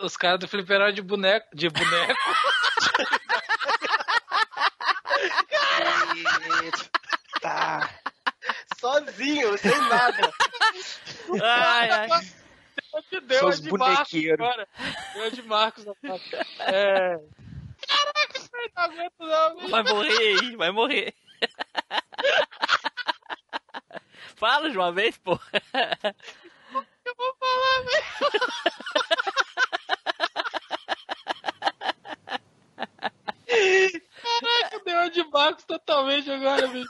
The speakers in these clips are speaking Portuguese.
os caras do fliperama de boneco. De boneco. Tá. Sozinho, sem nada. Ai, ai. Deu a os de bonequeiros. agora. Deu de Marcos agora. É. Caraca, não aguento não. bicho. Vai morrer aí, vai morrer. Fala de uma vez, pô. Eu vou falar, velho. Caraca, deu a de Marcos totalmente agora, bicho.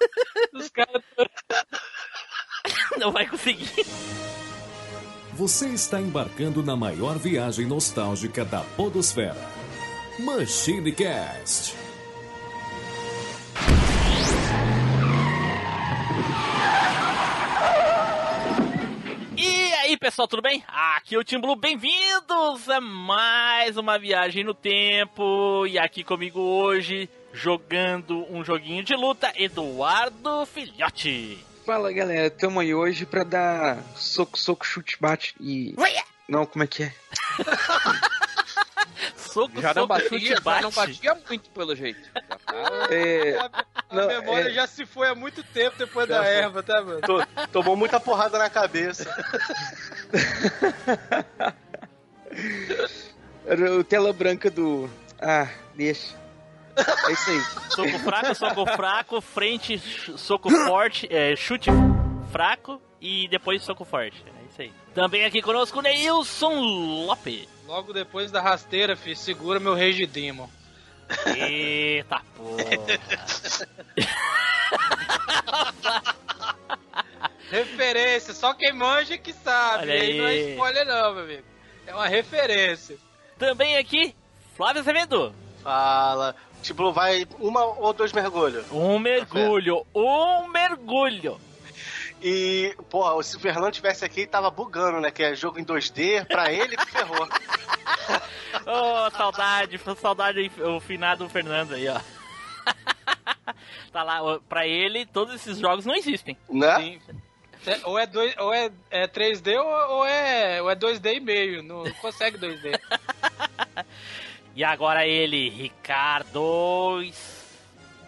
Os caras Não vai conseguir. Você está embarcando na maior viagem nostálgica da Podosfera. Machine Cast. E aí, pessoal, tudo bem? Aqui é o Tim Blue, bem-vindos a mais uma viagem no tempo. E aqui comigo hoje, jogando um joguinho de luta, Eduardo Filhote. Fala galera, tamo aí hoje pra dar soco, soco, chute, bate e. Não, como é que é? Soco, Já não soco, batia, chute, já bate. não batia muito pelo jeito. É. A Não, memória é- já se foi há muito tempo depois Já da foi. erva, tá, mano? To- Tomou muita porrada na cabeça. Era o tela branca do. Ah, deixa. É isso aí. Soco fraco, soco fraco, frente, soco forte, é, chute fraco e depois soco forte. É isso aí. Também aqui conosco, Neilson Lopes. Logo depois da rasteira, filho, segura meu rei de Demon. Eita porra. Referência, só quem manja que sabe. Olha aí. não é aí. spoiler não, meu amigo. É uma referência. Também aqui, Flávio Azevedo. Fala. Tipo, vai uma ou dois mergulhos. Um mergulho, um mergulho. E, pô, se o Fernando tivesse aqui, tava bugando, né? Que é jogo em 2D, pra ele, ferrou. Ô, saudade, saudade o finado Fernando aí, ó. tá lá, pra ele, todos esses jogos não existem. Né? Sim. É, Ou é, dois, ou é, é 3D ou, ou é, ou é 2D e meio. Não consegue 2D. E agora ele, Ricardo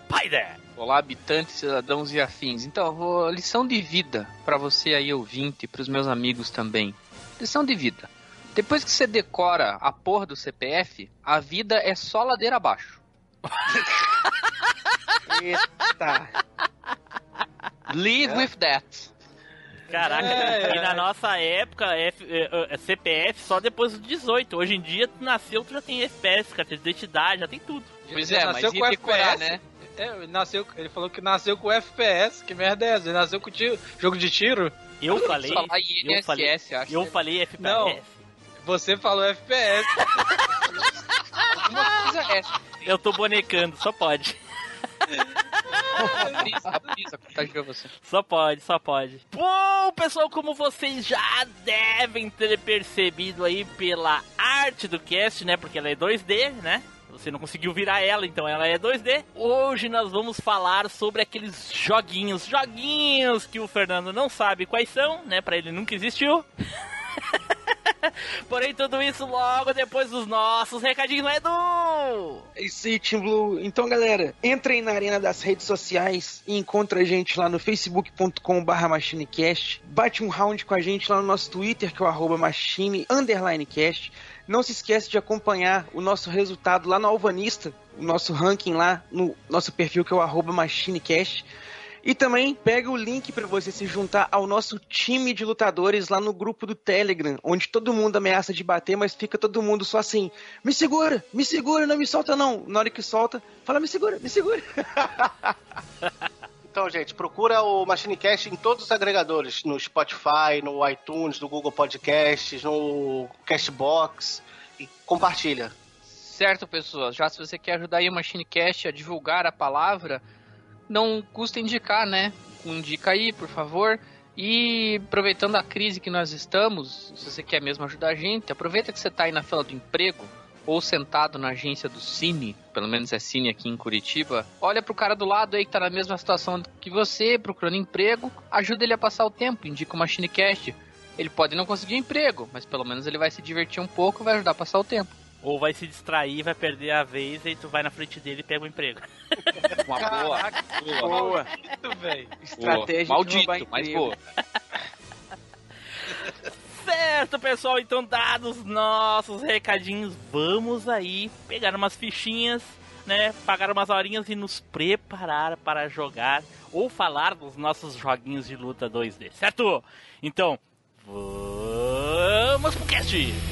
Spider. Olá, habitantes, cidadãos e afins. Então, eu vou lição de vida pra você aí ouvinte e pros meus amigos também. Lição de vida. Depois que você decora a porra do CPF, a vida é só ladeira abaixo. Eita. Live with that. Caraca, É, e na nossa época, F- eh, eh, CPF só depois dos 18. Hoje em dia, tu nasceu, tu já tem FPS, carteira de identidade, já tem tudo. Pois é, mas nasceu e com decorar, FPS? né? É, ele, nasceu, ele falou que nasceu com FPS. Que merda é essa? Ele nasceu com tiro, jogo de tiro? Eu falei, Falar eu INSS, falei, acho. eu falei FPS. Não. Você falou FPS. Alguma coisa é essa. Eu tô bonecando, só pode. Você. Só pode, só pode. Bom, pessoal, como vocês já devem ter percebido aí pela arte do cast, né? Porque ela é 2D, né? Você não conseguiu virar ela, então ela é 2D. Hoje nós vamos falar sobre aqueles joguinhos, joguinhos que o Fernando não sabe quais são, né? Pra ele nunca existiu. Porém, tudo isso logo depois dos nossos recadinhos, né, Edu? É isso aí, Team Blue. Então, galera, entrem na arena das redes sociais e encontra a gente lá no facebook.com.br machinecast. Bate um round com a gente lá no nosso Twitter, que é o arroba machine underline cast. Não se esquece de acompanhar o nosso resultado lá no Alvanista, o nosso ranking lá no nosso perfil, que é o machinecast. E também pega o link para você se juntar ao nosso time de lutadores lá no grupo do Telegram, onde todo mundo ameaça de bater, mas fica todo mundo só assim: me segura, me segura, não me solta não. Na hora que solta, fala: me segura, me segura. Então, gente, procura o MachineCast em todos os agregadores, no Spotify, no iTunes, no Google Podcasts, no Castbox e compartilha. Certo, pessoas. Já se você quer ajudar aí o MachineCast a divulgar a palavra, não custa indicar, né? Indica aí, por favor. E aproveitando a crise que nós estamos, se você quer mesmo ajudar a gente, aproveita que você está aí na fila do emprego ou sentado na agência do Cine, pelo menos é Cine aqui em Curitiba. Olha pro cara do lado aí que tá na mesma situação que você, procurando emprego, ajuda ele a passar o tempo, indica o MachineCast. Ele pode não conseguir emprego, mas pelo menos ele vai se divertir um pouco e vai ajudar a passar o tempo. Ou vai se distrair, vai perder a vez e tu vai na frente dele e pega o emprego. Uma boa. boa. Boa. Maldito, velho. Estratégia de Maldito, mas boa. Certo, pessoal, então dados nossos recadinhos, vamos aí pegar umas fichinhas, né, pagar umas horinhas e nos preparar para jogar ou falar dos nossos joguinhos de luta 2D, certo? Então, vamos pro cast!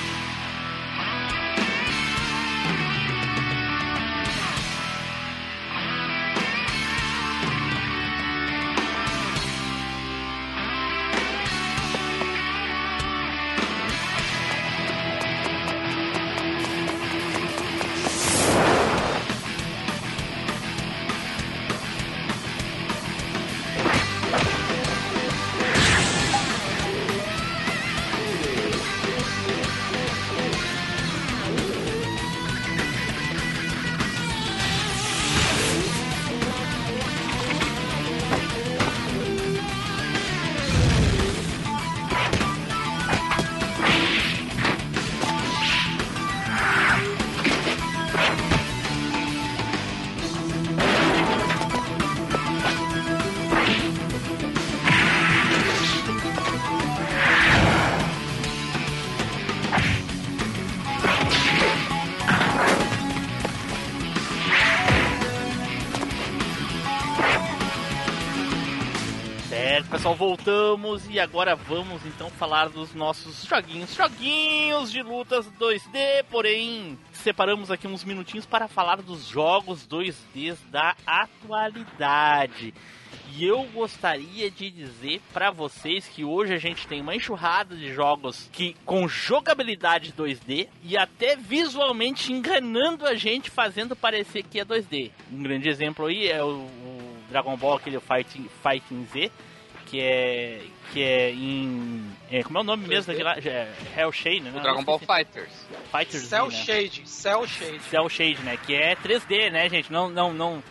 E agora vamos então falar dos nossos joguinhos. Joguinhos de lutas 2D, porém, separamos aqui uns minutinhos para falar dos jogos 2D da atualidade. E eu gostaria de dizer para vocês que hoje a gente tem uma enxurrada de jogos que com jogabilidade 2D e até visualmente enganando a gente, fazendo parecer que é 2D. Um grande exemplo aí é o, o Dragon Ball, aquele Fighting, Fighting Z, que é que é em é, como é o nome mesmo daquele lá? É Hell Shade, né? O Dragon Ball Fighters. Fighters Cell né? Shade, Cell Shade. Cell Shade, né? Que é 3D, né, gente? Não, não, não,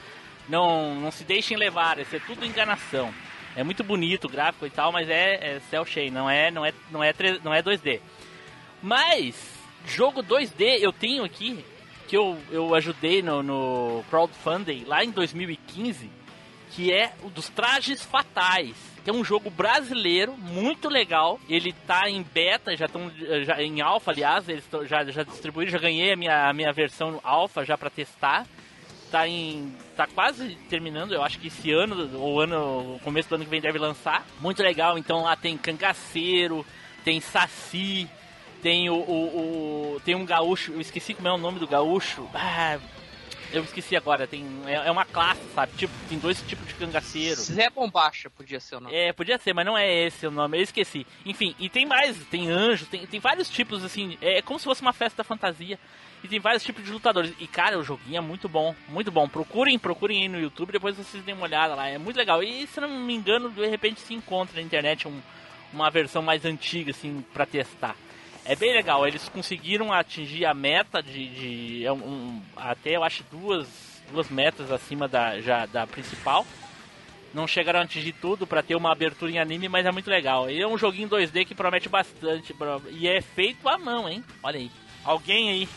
não, não se deixem levar. Isso é tudo enganação. É muito bonito o gráfico e tal, mas é, é Cell Shade, não é, não é, não é, 3, não é 2D. Mas jogo 2D eu tenho aqui que eu, eu ajudei no, no crowdfunding lá em 2015, que é o dos Trajes Fatais. Que é um jogo brasileiro muito legal. Ele tá em beta, já estão em alfa, aliás, eles tão- já já distribuíram, já ganhei a minha, a minha versão alfa já para testar. Tá em tá quase terminando, eu acho que esse ano ou ano, começo do ano que vem deve lançar. Muito legal, então lá tem cangaceiro, tem saci, tem o, o, o- tem um gaúcho, eu esqueci como é o nome do gaúcho. Ah, eu esqueci agora, tem é, é uma classe, sabe? Tipo, tem dois tipos de cangaceiro. Zé Bombacha podia ser o nome. É, podia ser, mas não é esse o nome, eu esqueci. Enfim, e tem mais, tem anjos, tem, tem vários tipos, assim, é como se fosse uma festa da fantasia. E tem vários tipos de lutadores. E, cara, o joguinho é muito bom, muito bom. Procurem, procurem aí no YouTube, depois vocês dêem uma olhada lá. É muito legal. E, se não me engano, de repente se encontra na internet um- uma versão mais antiga, assim, pra testar. É bem legal, eles conseguiram atingir a meta de, de é um- um- até eu acho duas, duas metas acima da, já, da principal. Não chegaram a atingir tudo pra ter uma abertura em anime, mas é muito legal. E é um joguinho 2D que promete bastante. bro. E é feito à mão, hein? Olha aí. Alguém aí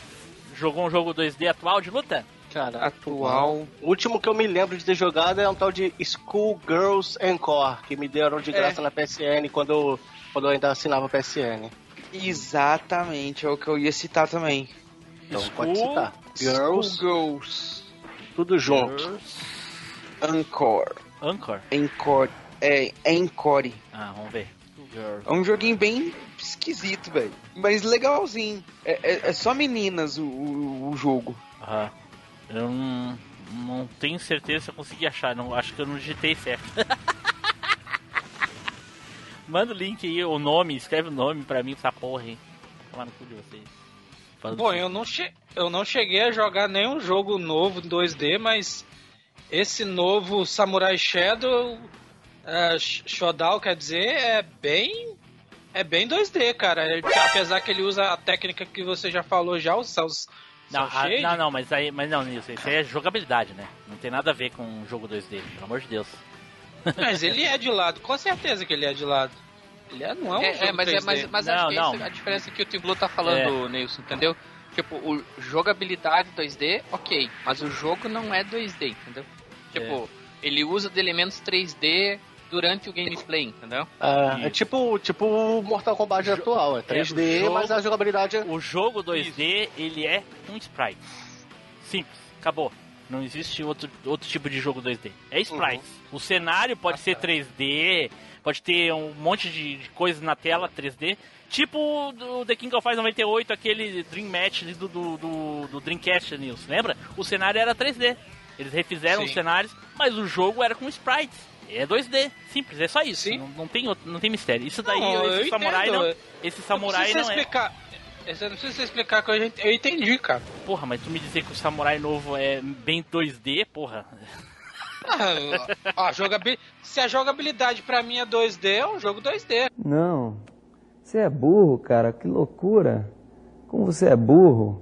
jogou um jogo 2D atual de luta? Cara, Atual. O último que eu me lembro de ter jogado é um tal de School Girls Encore, que me deram de graça na PSN quando eu, quando eu ainda assinava PSN. Exatamente, é o que eu ia citar também. Então School- pode citar. Girls, Girls. tudo junto. Encore. Anchor? Encore. É, Encore. Ah, vamos ver. É um joguinho bem esquisito, velho. Mas legalzinho. É, é- é só meninas o, o, o jogo. Aham. Eu não, não tenho certeza se eu consegui achar. Não, acho que eu não digitei certo. Manda o link aí, o nome, escreve o nome pra mim, essa porra aí. Tomar no cu de vocês. Bom, eu não, che eu não cheguei a jogar nenhum jogo novo em 2D, mas esse novo Samurai Shadow, uh, Shodown, quer dizer, é bem é bem 2D, cara. Ele, apesar que ele usa a técnica que você já falou já, os seus não, a, não, não, mas aí, mas não, Nilson, isso aí é jogabilidade, né? Não tem nada a ver com um jogo 2D, pelo amor de Deus. Mas ele é de lado, com certeza que ele é de lado. Ele é, não é um é, jogo é, mas, 3D. É, mas, mas não, acho que não. é a diferença que o Tim Blue tá falando, é. Nilson, entendeu? Tipo, o jogabilidade 2D, ok, mas o jogo não é 2D, entendeu? Tipo, é. ele usa de elementos 3D durante o gameplay, entendeu? É, é tipo, tipo o Mortal Kombat atual, é 3D, é, jogo, mas a jogabilidade é... O jogo 2D, Isso. ele é um sprite. Simples, acabou. Não existe outro, outro tipo de jogo 2D. É sprites. Uhum. O cenário pode ah, ser 3D, pode ter um monte de, de coisas na tela 3D. Tipo do The King of Fighters 98, aquele Dream Match do, do, do, do Dreamcast News, lembra? O cenário era 3D. Eles refizeram Sim. os cenários, mas o jogo era com sprites. É 2D, simples, é só isso. Não, não, tem, outro, não tem mistério. Isso daí, não, esse samurai entendo. não. Esse samurai não, não é. Explicar. Você não precisa explicar que eu, eu entendi, cara. Porra, mas tu me dizer que o samurai novo é bem 2D, porra. Ah, jogabil... Se a jogabilidade pra mim é 2D, é um jogo 2D. Não. Você é burro, cara. Que loucura. Como você é burro.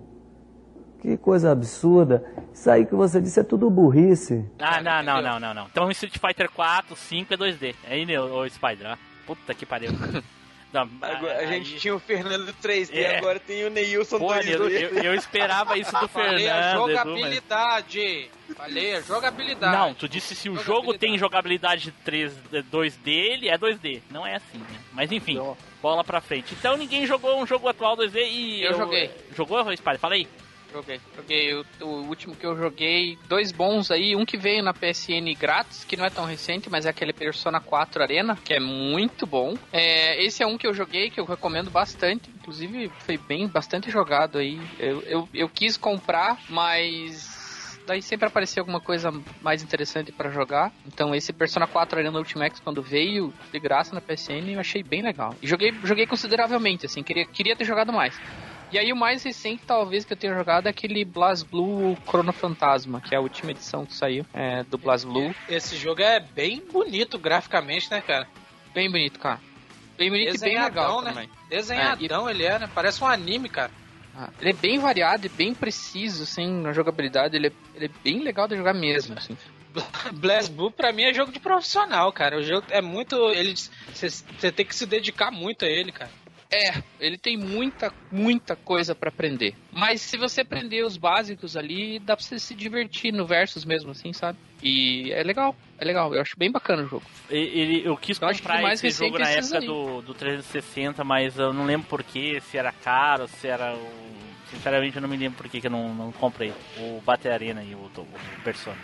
Que coisa absurda. Isso aí que você disse é tudo burrice. Ah, não, não, não, não, não. Então Street Fighter 4, 5 é 2D. É aí, o Spider, ó. Puta que pariu. Não, agora, a gente tinha o Fernando 3D, é. agora tem o Neilson 2D. Eu, eu, eu, esperava isso do Falei Fernando. A jogabilidade. Mas... Falei a jogabilidade. Não, tu disse se o jogo tem jogabilidade 3, 2D, ele é 2D. Não é assim, né? Mas enfim, não. bola pra frente. Então ninguém jogou um jogo atual 2D e. Eu, eu joguei. Jogou, Spider? Fala aí. Joguei, joguei. O, o, último que eu joguei, dois bons aí. Um que veio na PSN grátis, que não é tão recente, mas é aquele Persona 4 Arena, que é muito bom. É, esse é um que eu joguei, que eu recomendo bastante. Inclusive, foi bem, bastante jogado aí. Eu, eu, eu quis comprar, mas daí sempre aparecia alguma coisa mais interessante para jogar. Então esse Persona 4 Arena Ultimax quando veio de graça na PSN eu achei bem legal. E joguei, joguei consideravelmente, assim, queria, queria ter jogado mais. E aí o mais recente, talvez, que eu tenha jogado é aquele BlazBlue Chrono Fantasma, que é a última edição que saiu é, do BlazBlue. Esse jogo é bem bonito graficamente, né, cara? Bem bonito, cara. Bem bonito e bem legal né? também. Desenhadão é, e... ele é, né? Parece um anime, cara. Ah, ele é bem variado e bem preciso, assim, na jogabilidade. Ele é, ele é bem legal de jogar mesmo, assim. BlazBlue pra mim é jogo de profissional, cara. O jogo é muito. ele Você tem que se dedicar muito a ele, cara. É, ele tem muita, muita coisa para aprender. Mas se você aprender os básicos ali, dá pra você se divertir no versus mesmo, assim, sabe? E é legal, é legal. Eu acho bem bacana o jogo. Ele, eu quis eu comprar mais esse jogo na época do, do 360, mas eu não lembro porquê, se era caro, se era o... Sinceramente eu não me lembro por que eu não, não comprei o Battle Arena e o, o Persona.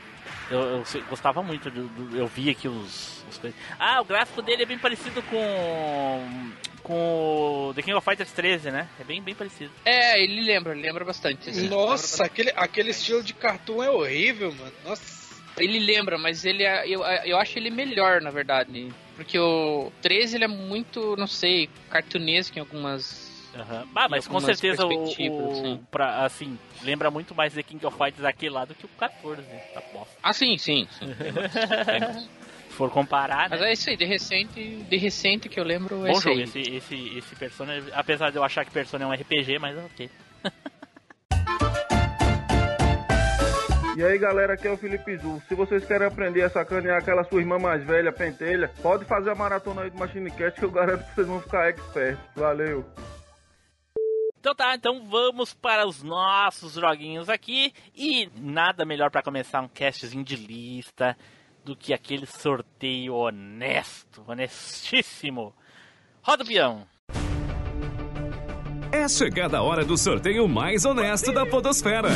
Eu, eu, gostava muito, do, do, eu vi aqui os, os coisas. Ah, o gráfico dele é bem parecido com com The King of Fighters 13, né? É bem, bem parecido. É, ele lembra, ele lembra bastante. Assim. Nossa, lembra aquele, aquele estilo de cartoon é horrível, mano. Nossa. Ele lembra, mas ele é, eu, eu acho ele melhor, na verdade. Porque o 13 ele é muito, não sei, cartunesco em algumas Uhum. Ah, mas com certeza o, o pra, assim, lembra muito mais The King of Fighters aquele lado que o 14, tá bom. Ah, sim, sim. sim. Se for comparar, Mas né? é isso aí, de recente, de recente que eu lembro é Bom jogo, esse, esse, esse Persona, apesar de eu achar que Persona é um RPG, mas ok. E aí galera, aqui é o Felipe Zu. Se vocês querem aprender a sacanear aquela sua irmã mais velha, pentelha, pode fazer a maratona aí do Machine Cast que eu garanto que vocês vão ficar expert. Valeu! Então tá, então vamos para os nossos joguinhos aqui. E nada melhor para começar um castzinho de lista do que aquele sorteio honesto, honestíssimo. Roda o peão. É chegada a hora do sorteio mais honesto da Podosfera.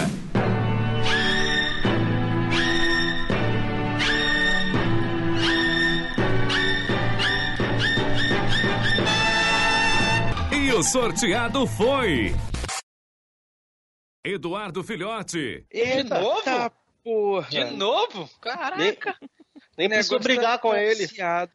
O sorteado foi. Eduardo Filhote. De novo? Tá, porra. De novo? Caraca. Nem, nem precisou brigar com ele.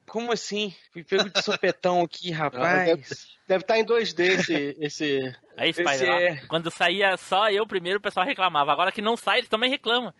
Como assim? Fui pego de sopetão aqui, rapaz. Deve, deve estar tá em 2D esse, esse, Aí, Spider, Esse é- quando saía só eu primeiro, o pessoal reclamava. Agora que não sai, eles também reclamam.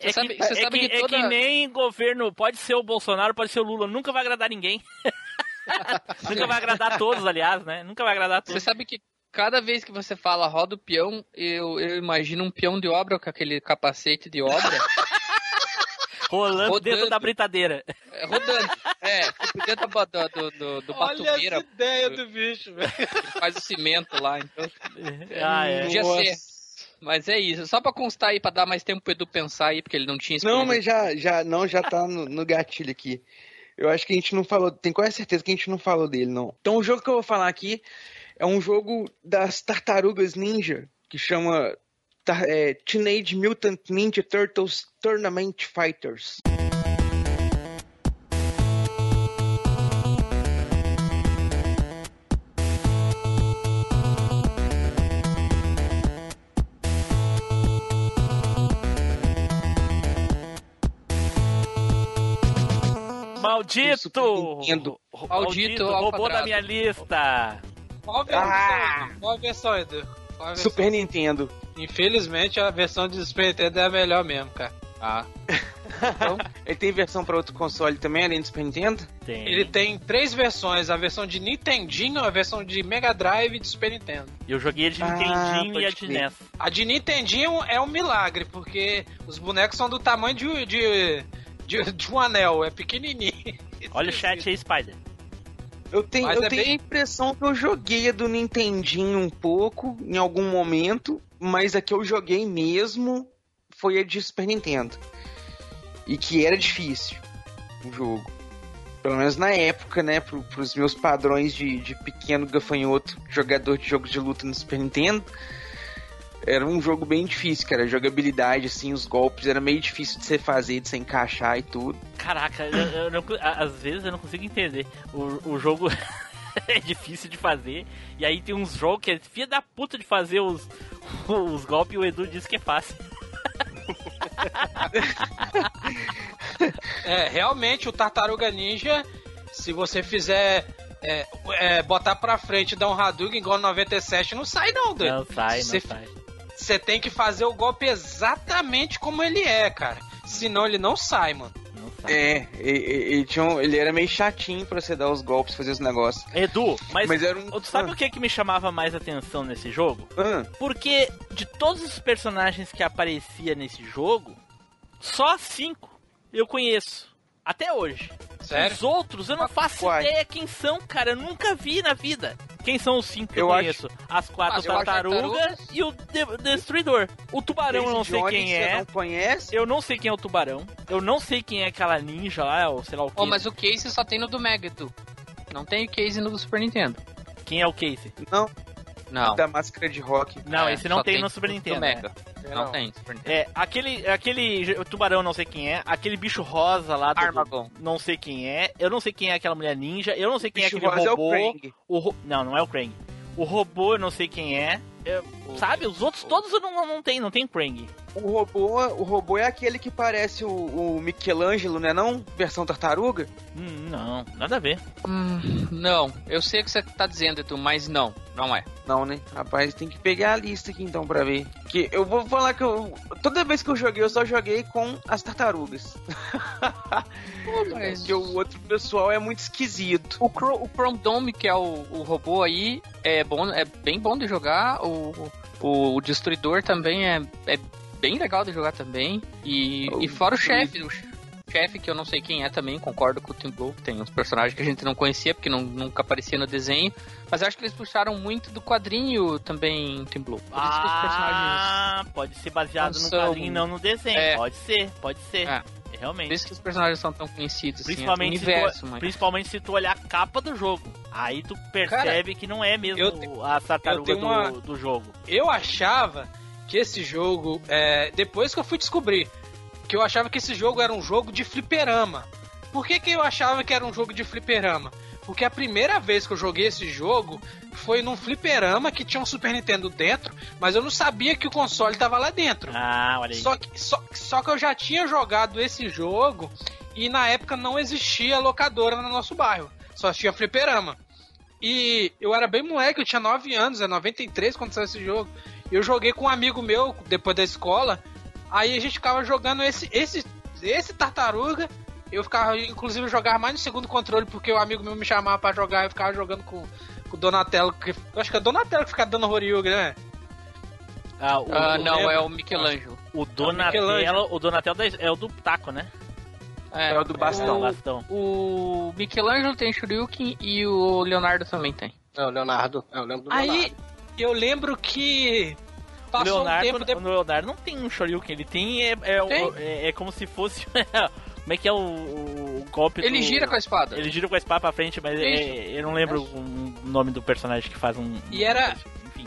É, Você sabe- que, você é sabe que- que é toda- que nem governo, pode ser o Bolsonaro, pode ser o Lula, nunca vai agradar ninguém. nunca vai agradar todos, aliás, né? Nunca vai agradar Você todos. sabe que cada vez que você fala roda o peão, eu, eu imagino um peão de obra com aquele capacete de obra Rolando rodando. dentro da britadeira. é, rodando. É, tipo dentro do, do, do, do Olha essa ideia do bicho, velho. faz o cimento lá. Então, Ah, é. podia Nossa. ser. Mas é isso. Só pra constar aí, pra dar mais tempo pro Edu pensar aí, porque ele não tinha Não, mas já, já, não, já tá no, no gatilho aqui. Eu acho que a gente não falou, tenho quase certeza que a gente não falou dele, não. Então o jogo que eu vou falar aqui é um jogo das tartarugas ninja, que chama é, Teenage Mutant Ninja Turtles Tournament Fighters. Maldito! Ro- Maldito roubou da minha lista. Qual a versão? Ah! Qual a versão, Edu? Qual a versão? Super Nintendo. Infelizmente, a versão de Super Nintendo é a melhor mesmo, cara. Ah, Ele tem versão para outro console também, além do Super Nintendo? Tem. Ele tem três versões: a versão de Nintendinho, a versão de Mega Drive e de Super Nintendo. Eu joguei a de Ah, Nintendinho e a de. NES. A de Nintendinho é um milagre, porque os bonecos são do tamanho de, de, de, de um anel, é pequenininho. Olha o chat aí, Spider. Eu tenho, Mas eu é tenho bem- a impressão que eu joguei a do Nintendinho um pouco, em algum momento, mas a que eu joguei mesmo foi a de Super Nintendo. E que era difícil o jogo. Pelo menos na época, né, pro, pros meus padrões de, de pequeno gafanhoto, jogador de jogos de luta no Super Nintendo. Era um jogo bem difícil, cara. A jogabilidade, assim, os golpes, era meio difícil de você fazer, de você encaixar e tudo. Caraca, eu, eu não, às vezes eu não consigo entender. O, o jogo é difícil de fazer. E aí tem uns jogos que é filha da puta de fazer os, os golpes e o Edu diz que é fácil. É, realmente o Tartaruga Ninja, se você fizer. É, é, botar pra frente e dar um Hadouken igual no 97, não sai não, doido. Não sai, não Você- sai. Você tem que fazer o golpe exatamente como ele é, cara. Senão ele não sai, mano. Não sai. É, e- e- ele, tinha um- ele era meio chatinho pra você dar os golpes, fazer os negócios. Edu, mas, Mas era um- tu sabe Ah. o que, que me chamava mais atenção nesse jogo? Ah, Porque de todos os personagens que aparecia nesse jogo, só cinco eu conheço. Até hoje. Sério? Os outros eu não faço ideia quem são, cara. Eu nunca vi na vida. Quem são os cinco que eu, Eu conheço? As quatro Ah, acho tartarugas e o de- Destruidor. O tubarão eu não sei Jones, quem você é. não conhece? Eu não sei quem é o tubarão. Eu não sei quem é aquela ninja lá, ou sei lá o que. oh, mas o case só tem no do Mega, Edu. Não tem o case no do Super Nintendo. Quem é o Casey? Não, Não. da máscara de rock. Não, É, esse não só tem, no Super do Nintendo. Mega. né? Não, tem. Super Nintendo. É, aquele, aquele tubarão não sei quem é, aquele bicho rosa lá do, Armagon. não sei quem é, eu não sei quem é aquela mulher ninja, eu não sei quem Bicho é aquele rosa é o robô. Krang. o ro- Não, não é o Krang. O robô eu não sei quem é. Eu- sabe, os outros todos eu não, não tem, não tem Krang. O robô, o robô é aquele que parece o, o Michelangelo, né não? Versão tartaruga? Hum, não, nada a ver. Hum, não. Eu sei o que você tá dizendo, Edu, mas não. Não é. Não, né? Rapaz, tem que pegar a lista aqui então pra ver. Que eu vou falar que eu. Toda vez que eu joguei, eu só joguei com as tartarugas. mas- Porque o outro pessoal é muito esquisito. O, Cro o Chrome Dome, que é o, o robô aí, é bom, é bem bom de jogar. O, o, o Destruidor também é, é bem legal de jogar também. E, O e fora o chefe, o chefe que eu não sei quem é também, concordo com o Tim Blue, que tem uns personagens que a gente não conhecia porque não, nunca aparecia no desenho. Mas eu acho que eles puxaram muito do quadrinho também, Tim Blue. Por isso que os personagens. Ah, pode ser baseado no são- quadrinho e não no desenho. É. Pode ser, pode ser. É. É, Realmente. Por isso que os personagens são tão conhecidos, assim, é Principalmente, se universo, tu, mas... principalmente se tu olhar a capa do jogo. Aí tu percebe que não é mesmo eu a tartaruga eu uma- do, do jogo. Eu achava que esse jogo, é, depois que eu fui descobrir, que eu achava que esse jogo era um jogo de fliperama. Por que, que eu achava que era um jogo de fliperama? Porque a primeira vez que eu joguei esse jogo foi num fliperama que tinha um Super Nintendo dentro, mas eu não sabia que o console tava lá dentro. Ah, olha aí. Só que, só, só que eu já tinha jogado esse jogo e na época não existia locadora no nosso bairro. Só tinha fliperama. E eu era bem moleque, eu tinha 9 anos, é 93 quando saiu esse jogo. Eu joguei com um amigo meu depois da escola. Aí a gente ficava jogando esse, esse, esse tartaruga. Eu ficava, inclusive, eu jogava mais no segundo controle, porque o amigo meu me chamava pra jogar, eu ficava jogando com, com o Donatello. Que, eu acho que é o Donatello que fica dando Horyuga, né? Ah, o, Ah, o- não, é o Michelangelo. o Donatello, Michelangelo. o Donatello é o do taco, né? É o do bastão. O bastão. O Michelangelo tem Shuriken e o Leonardo também tem. É o Leonardo. É o Leonardo do Aí Leonardo. Eu lembro que passou um Leonardo, tempo depois. o Leonardo não tem um Shoryuken, ele tem é, é, Tem. é- é como se fosse como é que é o, o golpe Ele do- gira com a espada. ele gira com a espada pra frente, mas é- Isso. eu não lembro o nome do personagem que faz um E era- enfim.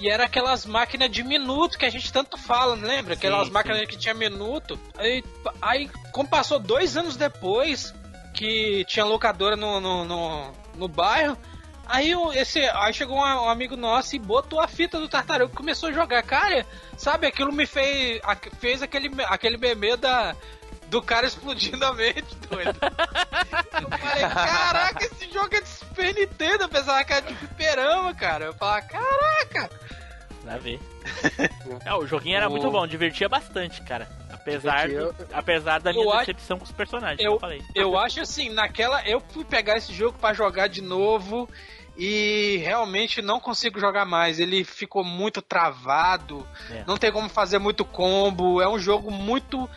E era aquelas máquinas de minuto que a gente tanto fala, não lembra? Aquelas Sim, máquinas que tinha minuto. Aí, aí, como passou dois anos depois que tinha locadora no, no, no, no bairro, aí, o- esse, aí chegou um, amigo nosso e botou a fita do tartaruga e começou a jogar. Cara, sabe, aquilo me fez, a- fez aquele, aquele meme da. Do cara explodindo a mente, doido. Eu falei, caraca, esse jogo é de Super Nintendo, pensava que era de fliperama, cara. Eu falava, caraca, Pra ver. É, o joguinho era muito bom, divertia bastante, cara. Apesar, do- apesar da minha Eu acho- decepção com os personagens, Eu- eu falei. Eu acho assim, naquela. Eu fui pegar esse jogo pra jogar de novo e realmente não consigo jogar mais. Ele ficou muito travado, É. não tem como fazer muito combo. É um jogo muito.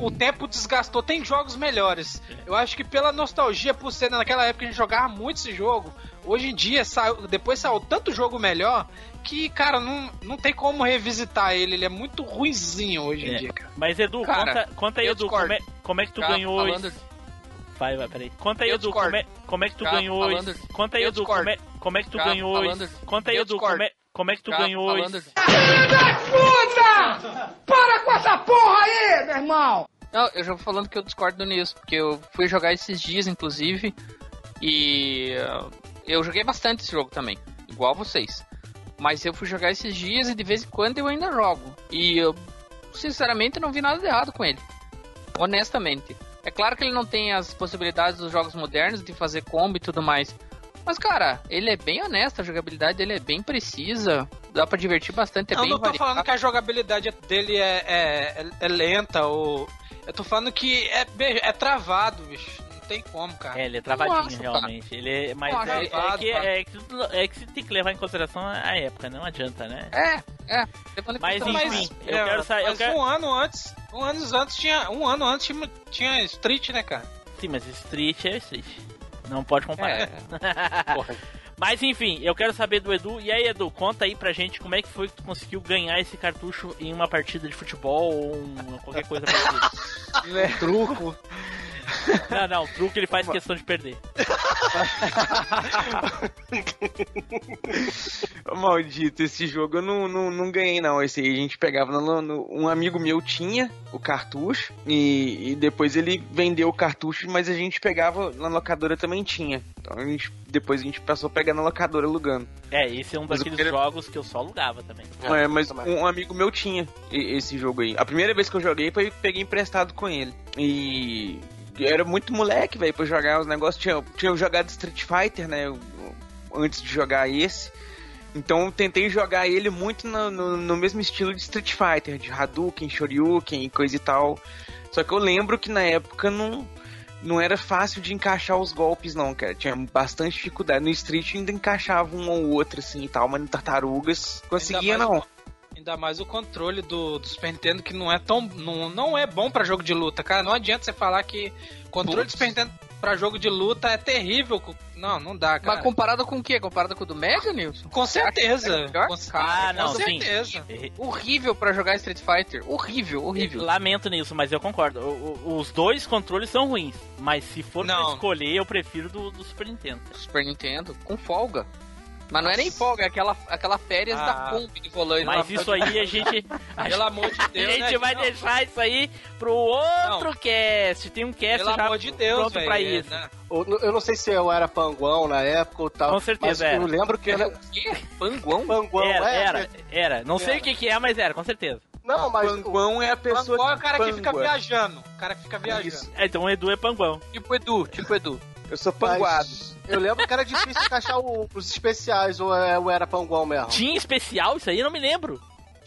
o tempo desgastou. Tem jogos melhores. Eu acho que pela nostalgia, por ser naquela época a gente jogava muito esse jogo. Hoje em dia, saiu, depois saiu tanto jogo melhor que, cara, não, não tem como revisitar ele. Ele é muito ruizinho hoje em É. dia, cara. Mas Edu, Cara, conta, conta aí, Edu, como é, como é que tu Cara, ganhou falando- esse... Vai, vai, peraí. Conta aí, Eu Edu, como é, como é que tu Cara, ganhou falando- esse... Conta aí, eu Edu, como é, como é que tu Cara, ganhou falando- esse... Conta aí, eu Edu, como é, como é que tu Cara, ganhou falando- esse... Não, eu já vou falando que eu discordo nisso, porque eu fui jogar esses dias, inclusive, e uh, eu joguei bastante esse jogo também, igual vocês. Mas eu fui jogar esses dias e de vez em quando eu ainda jogo. E eu, sinceramente, não vi nada de errado com ele. Honestamente. É claro que ele não tem as possibilidades dos jogos modernos de fazer combo e tudo mais. Mas, cara, ele é bem honesto, a jogabilidade dele é bem precisa. Dá pra divertir bastante, é eu bem não tô variado. falando que a jogabilidade dele é, é, é- lenta ou. Eu tô falando que é, é travado, bicho. Não tem como, cara. É, ele é travadinho, cara. realmente. Ele é, mas Nossa, é, é travado, que, cara. é, que, é que você tem que levar em consideração a época, não adianta, né? É, é. Mas, enfim, eu quero saber- eu mas quero- um ano antes, um ano antes tinha, um ano antes tinha, tinha Street, né, cara? Sim, mas Street é Street. Não pode comparar. É. Mas enfim, eu quero saber do Edu. E aí, Edu, conta aí pra gente como é que foi que tu conseguiu ganhar esse cartucho em uma partida de futebol ou um- qualquer coisa parecida. Truco. Não, não, o truque ele faz questão de perder. Maldito, esse jogo eu não, não, não ganhei, não. Esse aí a gente pegava no, no- Um amigo meu tinha o cartucho e, e depois ele vendeu o cartucho, mas a gente pegava na locadora também tinha. Então a gente, depois a gente passou a pegar na locadora alugando. É, esse é um Mas daqueles que ele- jogos que eu só alugava também. É, mas também. um amigo meu tinha esse jogo aí. A primeira vez que eu joguei foi peguei emprestado com ele. E era muito moleque, velho, pra jogar os negócios. Tinha, tinha jogado Street Fighter, né? Antes de jogar esse. Então eu tentei jogar ele muito no, no, no mesmo estilo de Street Fighter, de Hadouken, Shoryuken e coisa e tal. Só que eu lembro que na época não, não era fácil de encaixar os golpes, não, cara. Tinha bastante dificuldade. No Street ainda encaixava um ou outro assim e tal, mas no Tartarugas conseguia não. Ainda mais o controle do, do Super Nintendo que não é tão. Não, não é bom pra jogo de luta, cara. Não adianta você falar que controle do Super Nintendo pra jogo de luta é terrível. Não, não dá, cara. Mas comparado com o quê? Comparado com o do Mega, Nilson? Com certeza. É? Com, Cara, Ah, não, com sim. certeza. Horrível pra jogar Street Fighter. Horrível, horrível. Lamento nisso, mas eu concordo. O- o- os dois controles são ruins, mas se for pra Não. escolher, eu prefiro do, do Super Nintendo. Super Nintendo, com folga. Mas não é nem folga, é aquela, aquela férias Ah. da Kombi de volante. Mas isso aí a gente. A Pelo amor de a Deus, gente né? vai Não, deixar isso aí pro outro cast. Tem um cast Pelo já amor de Deus, pronto velho. pra é, isso. né? Eu, não sei se eu era panguão na época ou tal. Com certeza mas era. eu lembro que era O quê? Panguão? panguão. Era, é, era, era. Não sei o que, que é, mas era, com certeza. Não, mas Panguão é a pessoa Qual é o cara que fica viajando? O cara que fica viajando. Isso. É, então o Edu é panguão. Tipo Edu, tipo Edu. Eu sou panguado. Mas Eu lembro que era difícil encaixar o- os especiais, ou, é- ou era panguão mesmo. Tinha especial isso aí? Eu não me lembro.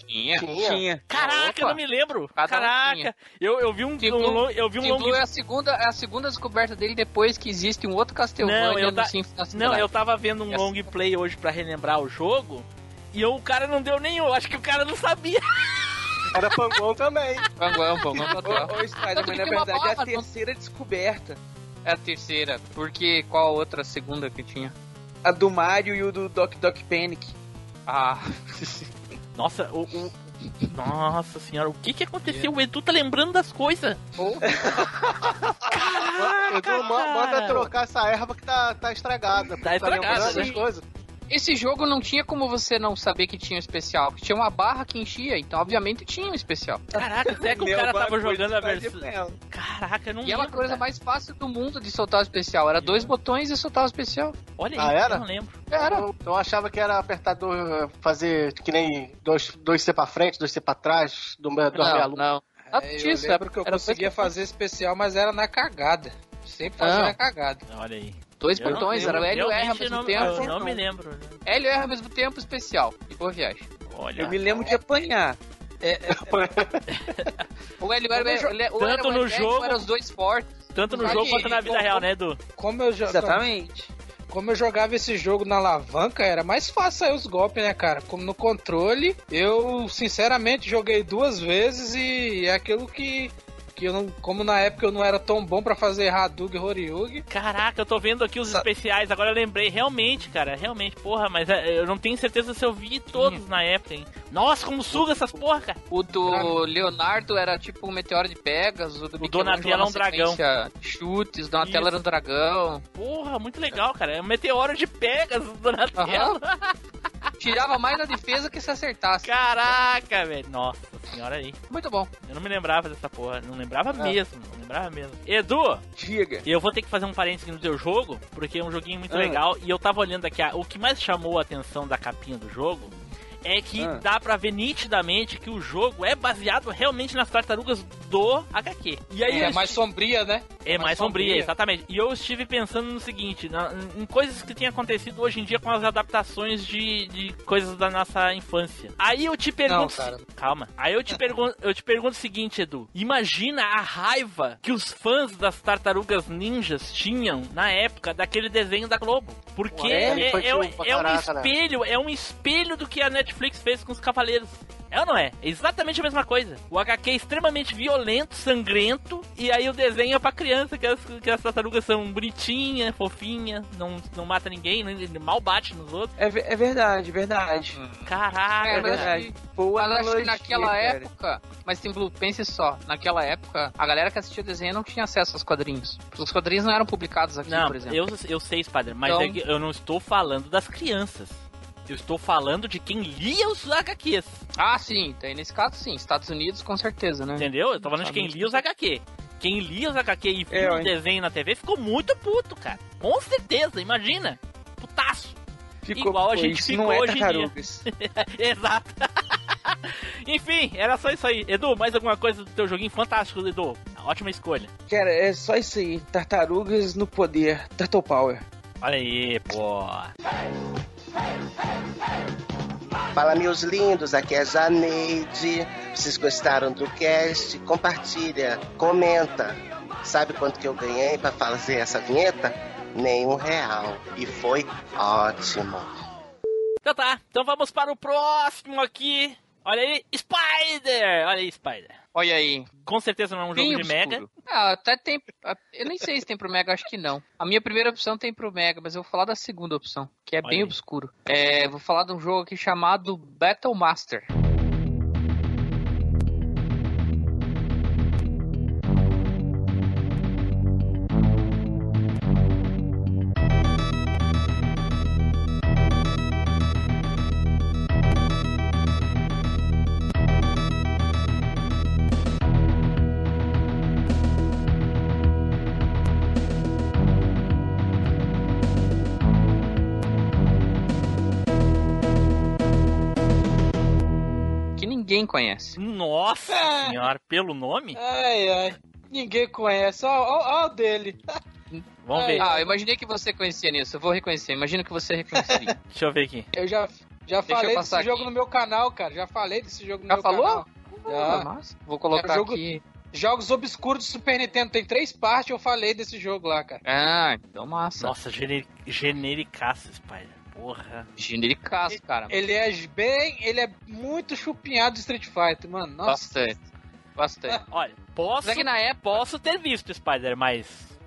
Tinha. Tinha. Caraca, Opa. eu não me lembro. Cada um Caraca, tinha. eu, eu vi um, Team um Blue- eu vi um Team long Blue é a segunda, é a segunda descoberta dele depois que existe um outro Castlevania Não, eu no ta- Não, eu tava vendo um long play hoje pra relembrar o jogo. E o cara não deu nenhum, acho que o cara não sabia. Era panguão também. Panguão, Panguão total. Ô, ô Spider, mas na verdade é a terceira descoberta. É a terceira. Porque qual a outra segunda que tinha? A do Mario e o do Doc Doc Panic. Ah, Nossa, o. o- Nossa senhora, o que que aconteceu? O Edu tá lembrando das coisas. Edu, ma- cara. manda trocar essa erva que tá, tá estragada. Tá estragada, lembrando né? as coisas. Esse jogo não tinha como você não saber que tinha um especial. porque Tinha uma barra que enchia, então obviamente tinha um especial. Caraca, até que o cara tava jogando a fazia versão. Caraca, eu não E era a coisa cara. mais fácil do mundo de soltar o especial. Era dois botões e soltar o especial. Olha Ah, aí, era? eu não lembro. Era. Eu, eu achava que era apertador fazer que nem dois, dois C pra frente, dois C pra trás, do, do Não, não. Nada É, eu disso, lembro que eu era conseguia fazer especial, mas era na cagada. Sempre fazia na cagada. Olha aí. Dois Eu botões, era o L e o R ao mesmo não, tempo. Eu não me lembro. L e R ao mesmo tempo, especial. E boa viagem. Olha. Eu me lembro de apanhar. O L e o Tanto o L- o no jogo- eram os dois fortes. Tanto no jogo quanto na vida como- real, né, Edu? Como eu, Exatamente. como eu jogava esse jogo na alavanca, era mais fácil sair os golpes, né, cara? Como no controle, eu sinceramente joguei duas vezes e é aquilo que. Que eu não, como na época eu não era tão bom pra fazer Hadouken e Horyugi, Caraca, eu tô vendo aqui os Sa- especiais, agora eu lembrei, realmente, cara, realmente, porra, mas é, eu não tenho certeza se eu vi todos na época, hein. Nossa, como suga essas porra, cara. O do Leonardo era tipo um meteoro de Pegasus. O do O Michelangelo Donatello é um de Chutes, o Donatello Isso. era um dragão. Porra, muito legal, cara. É um meteoro de Pegasus do Donatello. Tirava mais na defesa que se acertasse. Caraca, velho. Nossa senhora aí. Muito bom. Eu não me lembrava dessa porra. Não lembrava É. mesmo. Não lembrava mesmo. Edu, Diga. eu vou ter que fazer um parênteses no teu jogo, porque é um joguinho muito Ah. legal. E eu tava olhando aqui, ah, o que mais chamou a atenção da capinha do jogo é que Ah. dá pra ver nitidamente que o jogo é baseado realmente nas tartarugas do HQ. E aí é eu mais sombria, né? É mais sombria, exatamente. E eu estive pensando no seguinte, na- em coisas que têm acontecido hoje em dia com as adaptações de, de coisas da nossa infância. Aí eu te pergunto. Não, cara. Calma. Aí eu te pergunto, eu te pergunto o seguinte, Edu. Imagina a raiva que os fãs das tartarugas ninjas tinham na época daquele desenho da Globo. Porque Ué, é, é- pra é um né? espelho, é um espelho do que a Netflix fez com os Cavaleiros. É ou não é? É exatamente a mesma coisa. O HQ é extremamente violento, sangrento, e aí o desenho é pra criança, que as, que as tartarugas são bonitinhas, fofinhas, não, não mata ninguém, nem- mal bate nos outros. É, é verdade, verdade. Caraca, É, É mas verdade. Boa Mas acho que analogia, naquela cara. época, mas tem Blue, pense só, naquela época, a galera que assistia o desenho não tinha acesso aos quadrinhos. Os quadrinhos não eram publicados aqui, Não, por exemplo. eu, eu sei, Spider, mas Então- é que eu não estou falando das crianças. Eu estou falando de quem lia os HQs. Ah, sim, tem nesse caso sim. Estados Unidos com certeza, né? Entendeu? Eu tô falando de quem lia os HQ. Quem lia os HQ e viu É, o desenho na TV ficou muito puto, cara. Com certeza, imagina. Putaço. Ficou, Igual a gente ficou não é hoje em dia. tartarugas. Exato. Enfim, era só isso aí. Edu, mais alguma coisa do teu joguinho? Fantástico, Edu. Ótima escolha. Cara, é só isso aí. Tartarugas no poder. Turtle Power. Olha aí, pô. Fala, meus lindos, aqui é Janeide. Vocês gostaram do cast? Compartilha, comenta. Sabe quanto que eu ganhei pra fazer essa vinheta? Nenhum real. E foi ótimo. Então tá, então vamos para o próximo aqui. Olha aí, Spider! Olha aí, Spider. Olha aí. Com certeza não é um Bem jogo de obscuro. Mega. Ah, até tem. Eu nem sei se tem pro Mega, acho que não. A minha primeira opção tem pro Mega, mas eu vou falar da segunda opção, que é Olha bem aí. obscuro. É, vou falar de um jogo aqui chamado Battle Master. Conhece. Nossa É. senhora, pelo nome? Ai, ai. Ninguém conhece. Ó, ó, ó o dele. Vamos ver. Ah, eu imaginei que você conhecia nisso. Eu vou reconhecer. Imagino que você reconheceria. Deixa eu ver aqui. Eu já, já eu falei passar desse jogo aqui. no meu canal, cara. Já falei desse jogo no Já meu falou? canal. Já. massa. Vou colocar É jogo- aqui. Jogos obscuros do Super Nintendo. Tem três partes, eu falei desse jogo lá, cara. Ah, então massa. Nossa, generi genericaço, Spider. Porra. Genericaço, cara. Ele é bem. Ele é muito chupinhado de Street Fighter, mano. Nossa. Bastante. Bastante. Olha, posso, Mas é que na época. posso ter visto Spider, mas.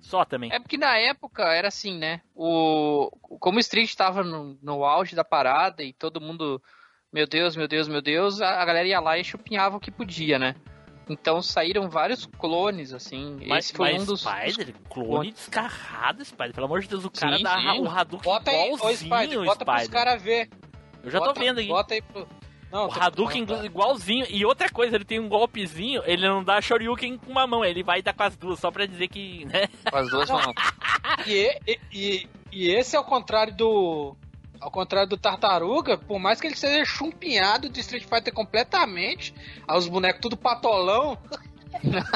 Só também. É porque na época era assim, né? O, como o Street tava no, no auge da parada e todo mundo, meu Deus, meu Deus, meu Deus, a, a galera ia lá e chupinhava o que podia, né? Então saíram vários clones, assim. Mas, Esse foi mas um dos. Spider, clone descarrado, Spider. Pelo amor de Deus, o cara Sim, dá sim. o Hadouken Bota aí, ô igualzinho, Spider, bota pros Spider. caras ver. Eu já Bota- tô vendo aqui. Bota aí pro. Não, O Hadouken tá. igualzinho. E outra coisa, ele tem um golpezinho, ele não dá Shoryuken com uma mão, ele vai dar com as duas, só pra dizer que, né? Com as duas mãos. E, e, e, e esse é o contrário do. Ao contrário do Tartaruga, por mais que ele seja chumpinhado de Street Fighter completamente, aos bonecos tudo patolão.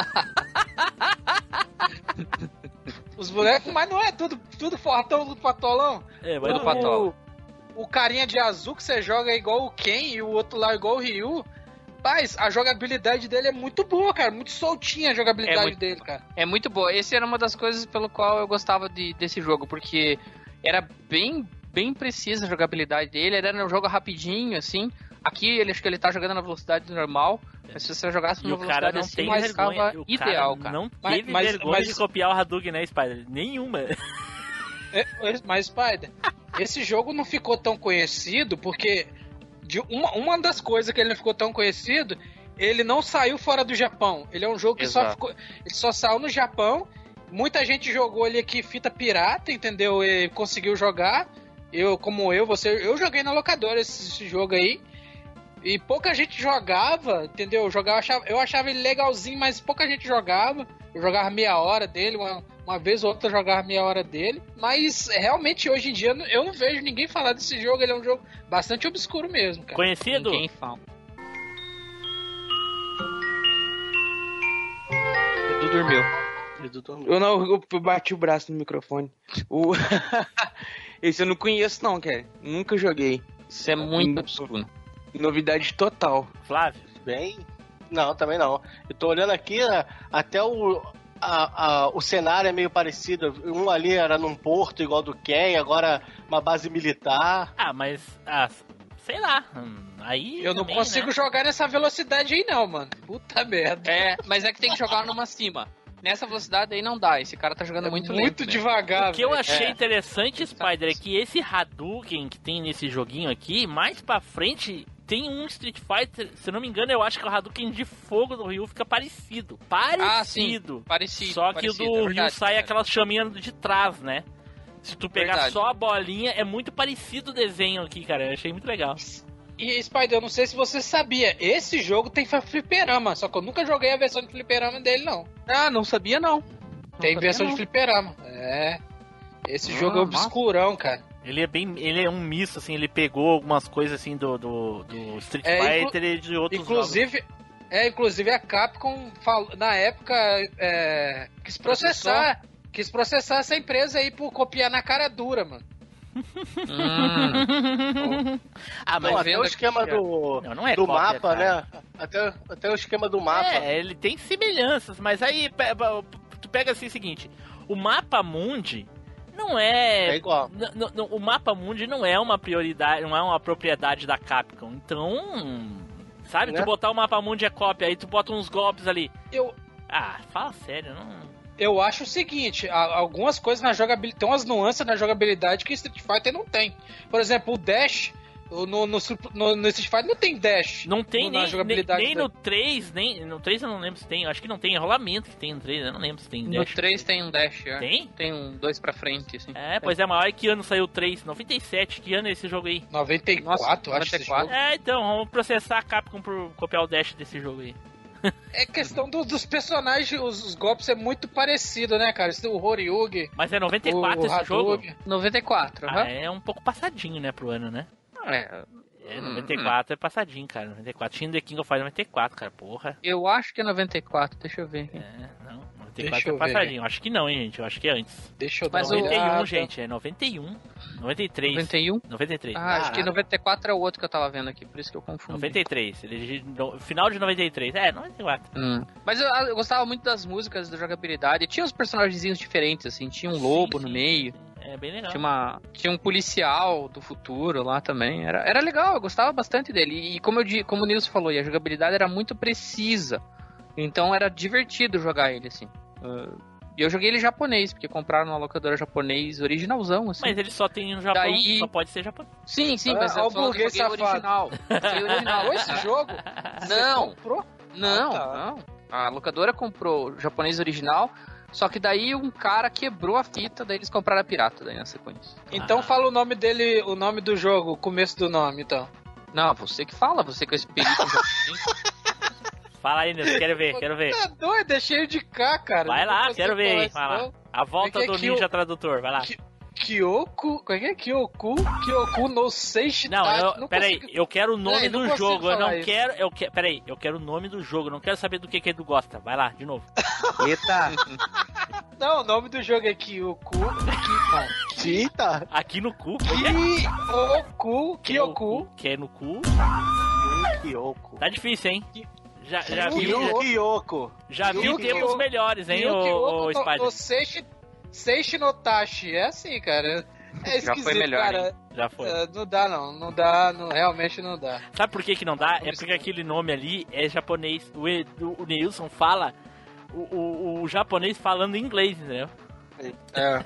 Os bonecos, mas não é tudo, tudo fortão, tudo patolão. É, mas Tudo não- patolo. O, o carinha de azul que você joga é igual o Ken e o outro lá é igual o Ryu. Mas a jogabilidade dele é muito boa, cara. Muito soltinha a jogabilidade É muito- dele, cara. É muito boa. Esse era uma das coisas pelo qual eu gostava de, desse jogo, porque era bem, bem precisa a jogabilidade dele. Ele era um jogo rapidinho, assim. Aqui ele acho que ele tá jogando na velocidade normal. Mas se você jogasse E cara velocidade não assim, tem mas vergonha. ficava ideal, cara. Não Mas- teve mas- vergonha mas- de copiar o Hadouken, né, Spider? Nenhuma. É, mas, Spider, esse jogo não ficou tão conhecido porque de uma, uma das coisas que ele não ficou tão conhecido, ele não saiu fora do Japão. Ele é um jogo que só ficou, ele só saiu no Japão. Muita gente jogou ele aqui fita pirata, entendeu? E conseguiu jogar. Eu, como eu, você, eu joguei na locadora esse, esse jogo aí. E pouca gente jogava, entendeu? Eu, jogava, achava, eu achava ele legalzinho, mas pouca gente jogava. Eu jogava meia hora dele, uma, uma vez ou outra eu jogava meia hora dele. Mas realmente hoje em dia eu não- eu não vejo ninguém falar desse jogo. Ele é um jogo bastante obscuro mesmo, cara. Conhecido? Ninguém fala. Edu dormiu. Edu dormiu. Eu não, eu bati o braço no microfone. O... Esse eu não conheço não, cara. Nunca joguei. Isso é muito obscuro. Novidade total. Flávio. Bem. Não, também não. Eu tô olhando aqui, né, até o. a- a- o cenário é meio parecido. Um ali era num porto igual do Ken, agora uma base militar. Ah, mas. Ah, sei lá. hum, Aí. Eu não também, consigo né? jogar nessa velocidade aí não, mano. Puta merda. É, mas é que tem que jogar numa cima. Nessa velocidade aí não dá. Esse cara tá jogando É muito, muito, lento. né? devagar. O que eu achei É. interessante, Spider, é que esse Hadouken que tem nesse joguinho aqui, mais pra frente, tem um Street Fighter, se eu não me engano, eu acho que o Hadouken de fogo do Ryu fica parecido. Ah, sim. Parecido. Parecido. Só que parecido, o do é Ryu verdade, sai cara. aquela chaminha de trás, né? Se tu pegar Verdade. só a bolinha, é muito parecido o desenho aqui, cara. Eu achei muito legal. E Spider, eu não sei se você sabia, esse jogo tem fliperama, só que eu nunca joguei a versão de fliperama dele, não. Ah, não sabia não. Tem sabia, versão não. de fliperama. É. Esse Ah, jogo é massa. obscurão, cara. Ele é bem. Ele é um misto, assim, ele pegou algumas coisas assim do, do, do Street É, Fighter e de outros Inclusive, é, inclusive a Capcom falou, na época é, quis processar, quis processar essa empresa aí por copiar na cara dura, mano. Hum, ah, mas Não, até o esquema do, Não, não é do cópia, mapa, cara. né? Até, até o esquema do mapa. É, ele tem semelhanças, mas aí tu pega assim o seguinte: o mapa mundi não é. É igual. o mapa mundi não é uma prioridade, não é uma propriedade da Capcom. Então, sabe, Né? tu botar o mapa mundi é cópia, aí tu bota uns golpes ali. Eu, Ah, fala sério, não. Eu acho o seguinte, algumas coisas na jogabilidade, tem umas nuances na jogabilidade que Street Fighter não tem. Por exemplo, o dash, no, no, no, no Street Fighter não tem dash. Não tem no- nem, na nem, jogabilidade nem da- no 3, nem no 3 eu não lembro se tem, acho que não tem, é rolamento que tem no 3, eu não lembro se tem No dash. 3 tem um dash, é. Tem? Tem um dois pra frente, assim. É, pois é, maior que ano saiu o 3, 97, que ano é esse jogo aí? 94, Nossa, acho esse 94. jogo. É, então, vamos processar a Capcom por copiar o dash desse jogo aí. É questão do- dos personagens, os, os golpes é muito parecido, né, cara? Esse- O Horyugi, Mas é 94 o esse jogo? Hadouken. 94, Ah, aham. é um pouco passadinho, né, pro ano, né? É, É, Hum, 94 é passadinho, cara. 94. Tinha The King of Fighters 94, cara, porra. Eu acho que é 94, deixa eu ver. aqui. É, não. Deixa 94 é eu ver. passadinho. Acho que não, hein, gente. Eu acho que é antes. Deixa eu dar Mas uma o- 91, olhada. gente. É 91. 93. 91? 93. Ah, acho que 94 é o outro que eu tava vendo aqui, por isso que eu confundi. 93. Ele, no, final de 93. É, 94. Hum. Mas eu, eu gostava muito das músicas, da jogabilidade. Tinha uns personagens diferentes, assim. Tinha um lobo Sim, no sim, meio. sim. É bem legal. Tinha, uma, tinha um policial do futuro lá também. Era, era legal, eu gostava bastante dele. E como, eu, como o Nilson falou, e a jogabilidade era muito precisa. Então era divertido jogar ele, assim. Ah, E eu joguei ele japonês, porque compraram na locadora japonês originalzão, assim. Mas ele só tem no Japão, Daí- só pode ser japonês. Sim, sim, Ah, mas eu o falando eu burguês joguei original. Joguei original. Esse jogo? Não, Comprou? não, Ah, tá. não. A locadora comprou o japonês original, só que daí um cara quebrou a fita, daí eles compraram a pirata daí na sequência. Então fala o nome dele, o nome do jogo, o começo do nome, então. Não, você que fala, você que é experiente em japonês. Fala aí, Nilson. Quero ver, quero ver. Tá doido, é cheio de K, cara. Vai lá, quero ver. Vai lá. A volta É que do é que Ninja o- Tradutor, vai lá. que- Kyoko, como é que é? Kyoku, Kyoku no Seishi Não, eu, peraí, consigo- eu quero o nome não do jogo. Eu não isso. quero, eu quero, peraí, eu quero o nome do jogo. Eu não quero saber do que que Edu gosta. Vai lá, de novo. Eita. Não, o nome do jogo é Kyoku. Eita! Aqui no cu. Kyoku, Que é o Kyoku. Que é no cu. Kyoko. Tá difícil, hein? Já, já vi, Kyoko. Já vi tempos melhores, hein, Kyoku, o, o no- Spider. no No Tachi. É assim, cara. É Já foi melhor, cara. Já foi. É, não dá, não. Não dá, não, realmente não dá. Sabe por que, que não dá? É porque aquele nome ali é japonês. O, Edu, o Neilson fala o, o, o japonês falando inglês, entendeu? É. É,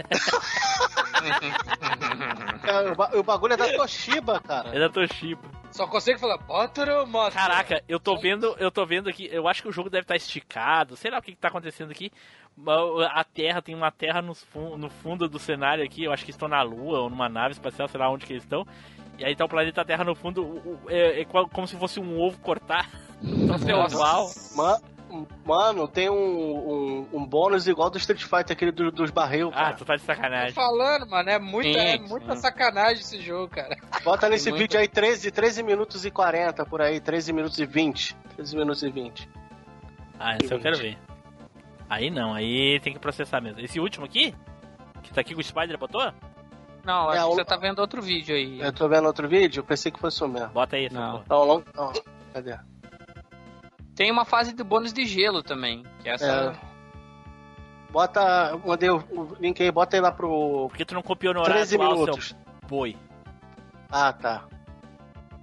o o bagulho é da Toshiba, cara. É da Toshiba. Só consigo falar, Botoro Master. Caraca, eu tô vendo, eu tô vendo aqui, eu acho que o jogo deve estar esticado, sei lá o que, que tá acontecendo aqui. Mas A Terra, tem uma Terra fun- no fundo do cenário aqui, eu acho que estão na Lua ou numa nave espacial, sei lá onde que eles estão. E aí tá o planeta Terra no fundo, é, é como se fosse um ovo cortar. Então, oval. Ma- Mano, tem um, um, um bônus igual do Street Fighter, aquele do- dos barril, Ah, cara. tu tá de Tô sacanagem. falando, mano, é muita, Sim, é muita sim. sacanagem esse jogo, cara. Bota nesse muito. vídeo aí 13, 13 minutos e 40 por aí, 13 minutos e 20. 13 minutos e 20. Ah, esse eu quero ver. Aí não, aí tem que processar mesmo. Esse último aqui, que tá aqui com o Spider botou? Não, acho É, que o- você tá vendo outro vídeo aí. Eu tô vendo outro vídeo, pensei que fosse o mesmo. Bota aí essa Não. porra. Então, long... não, cadê? Tem uma fase do bônus de gelo também. Que é essa. Bota, mandei o, link aí, bota aí lá pro Por que tu não copiou no horário 13 atual, minutos. seu boi? Ah, tá.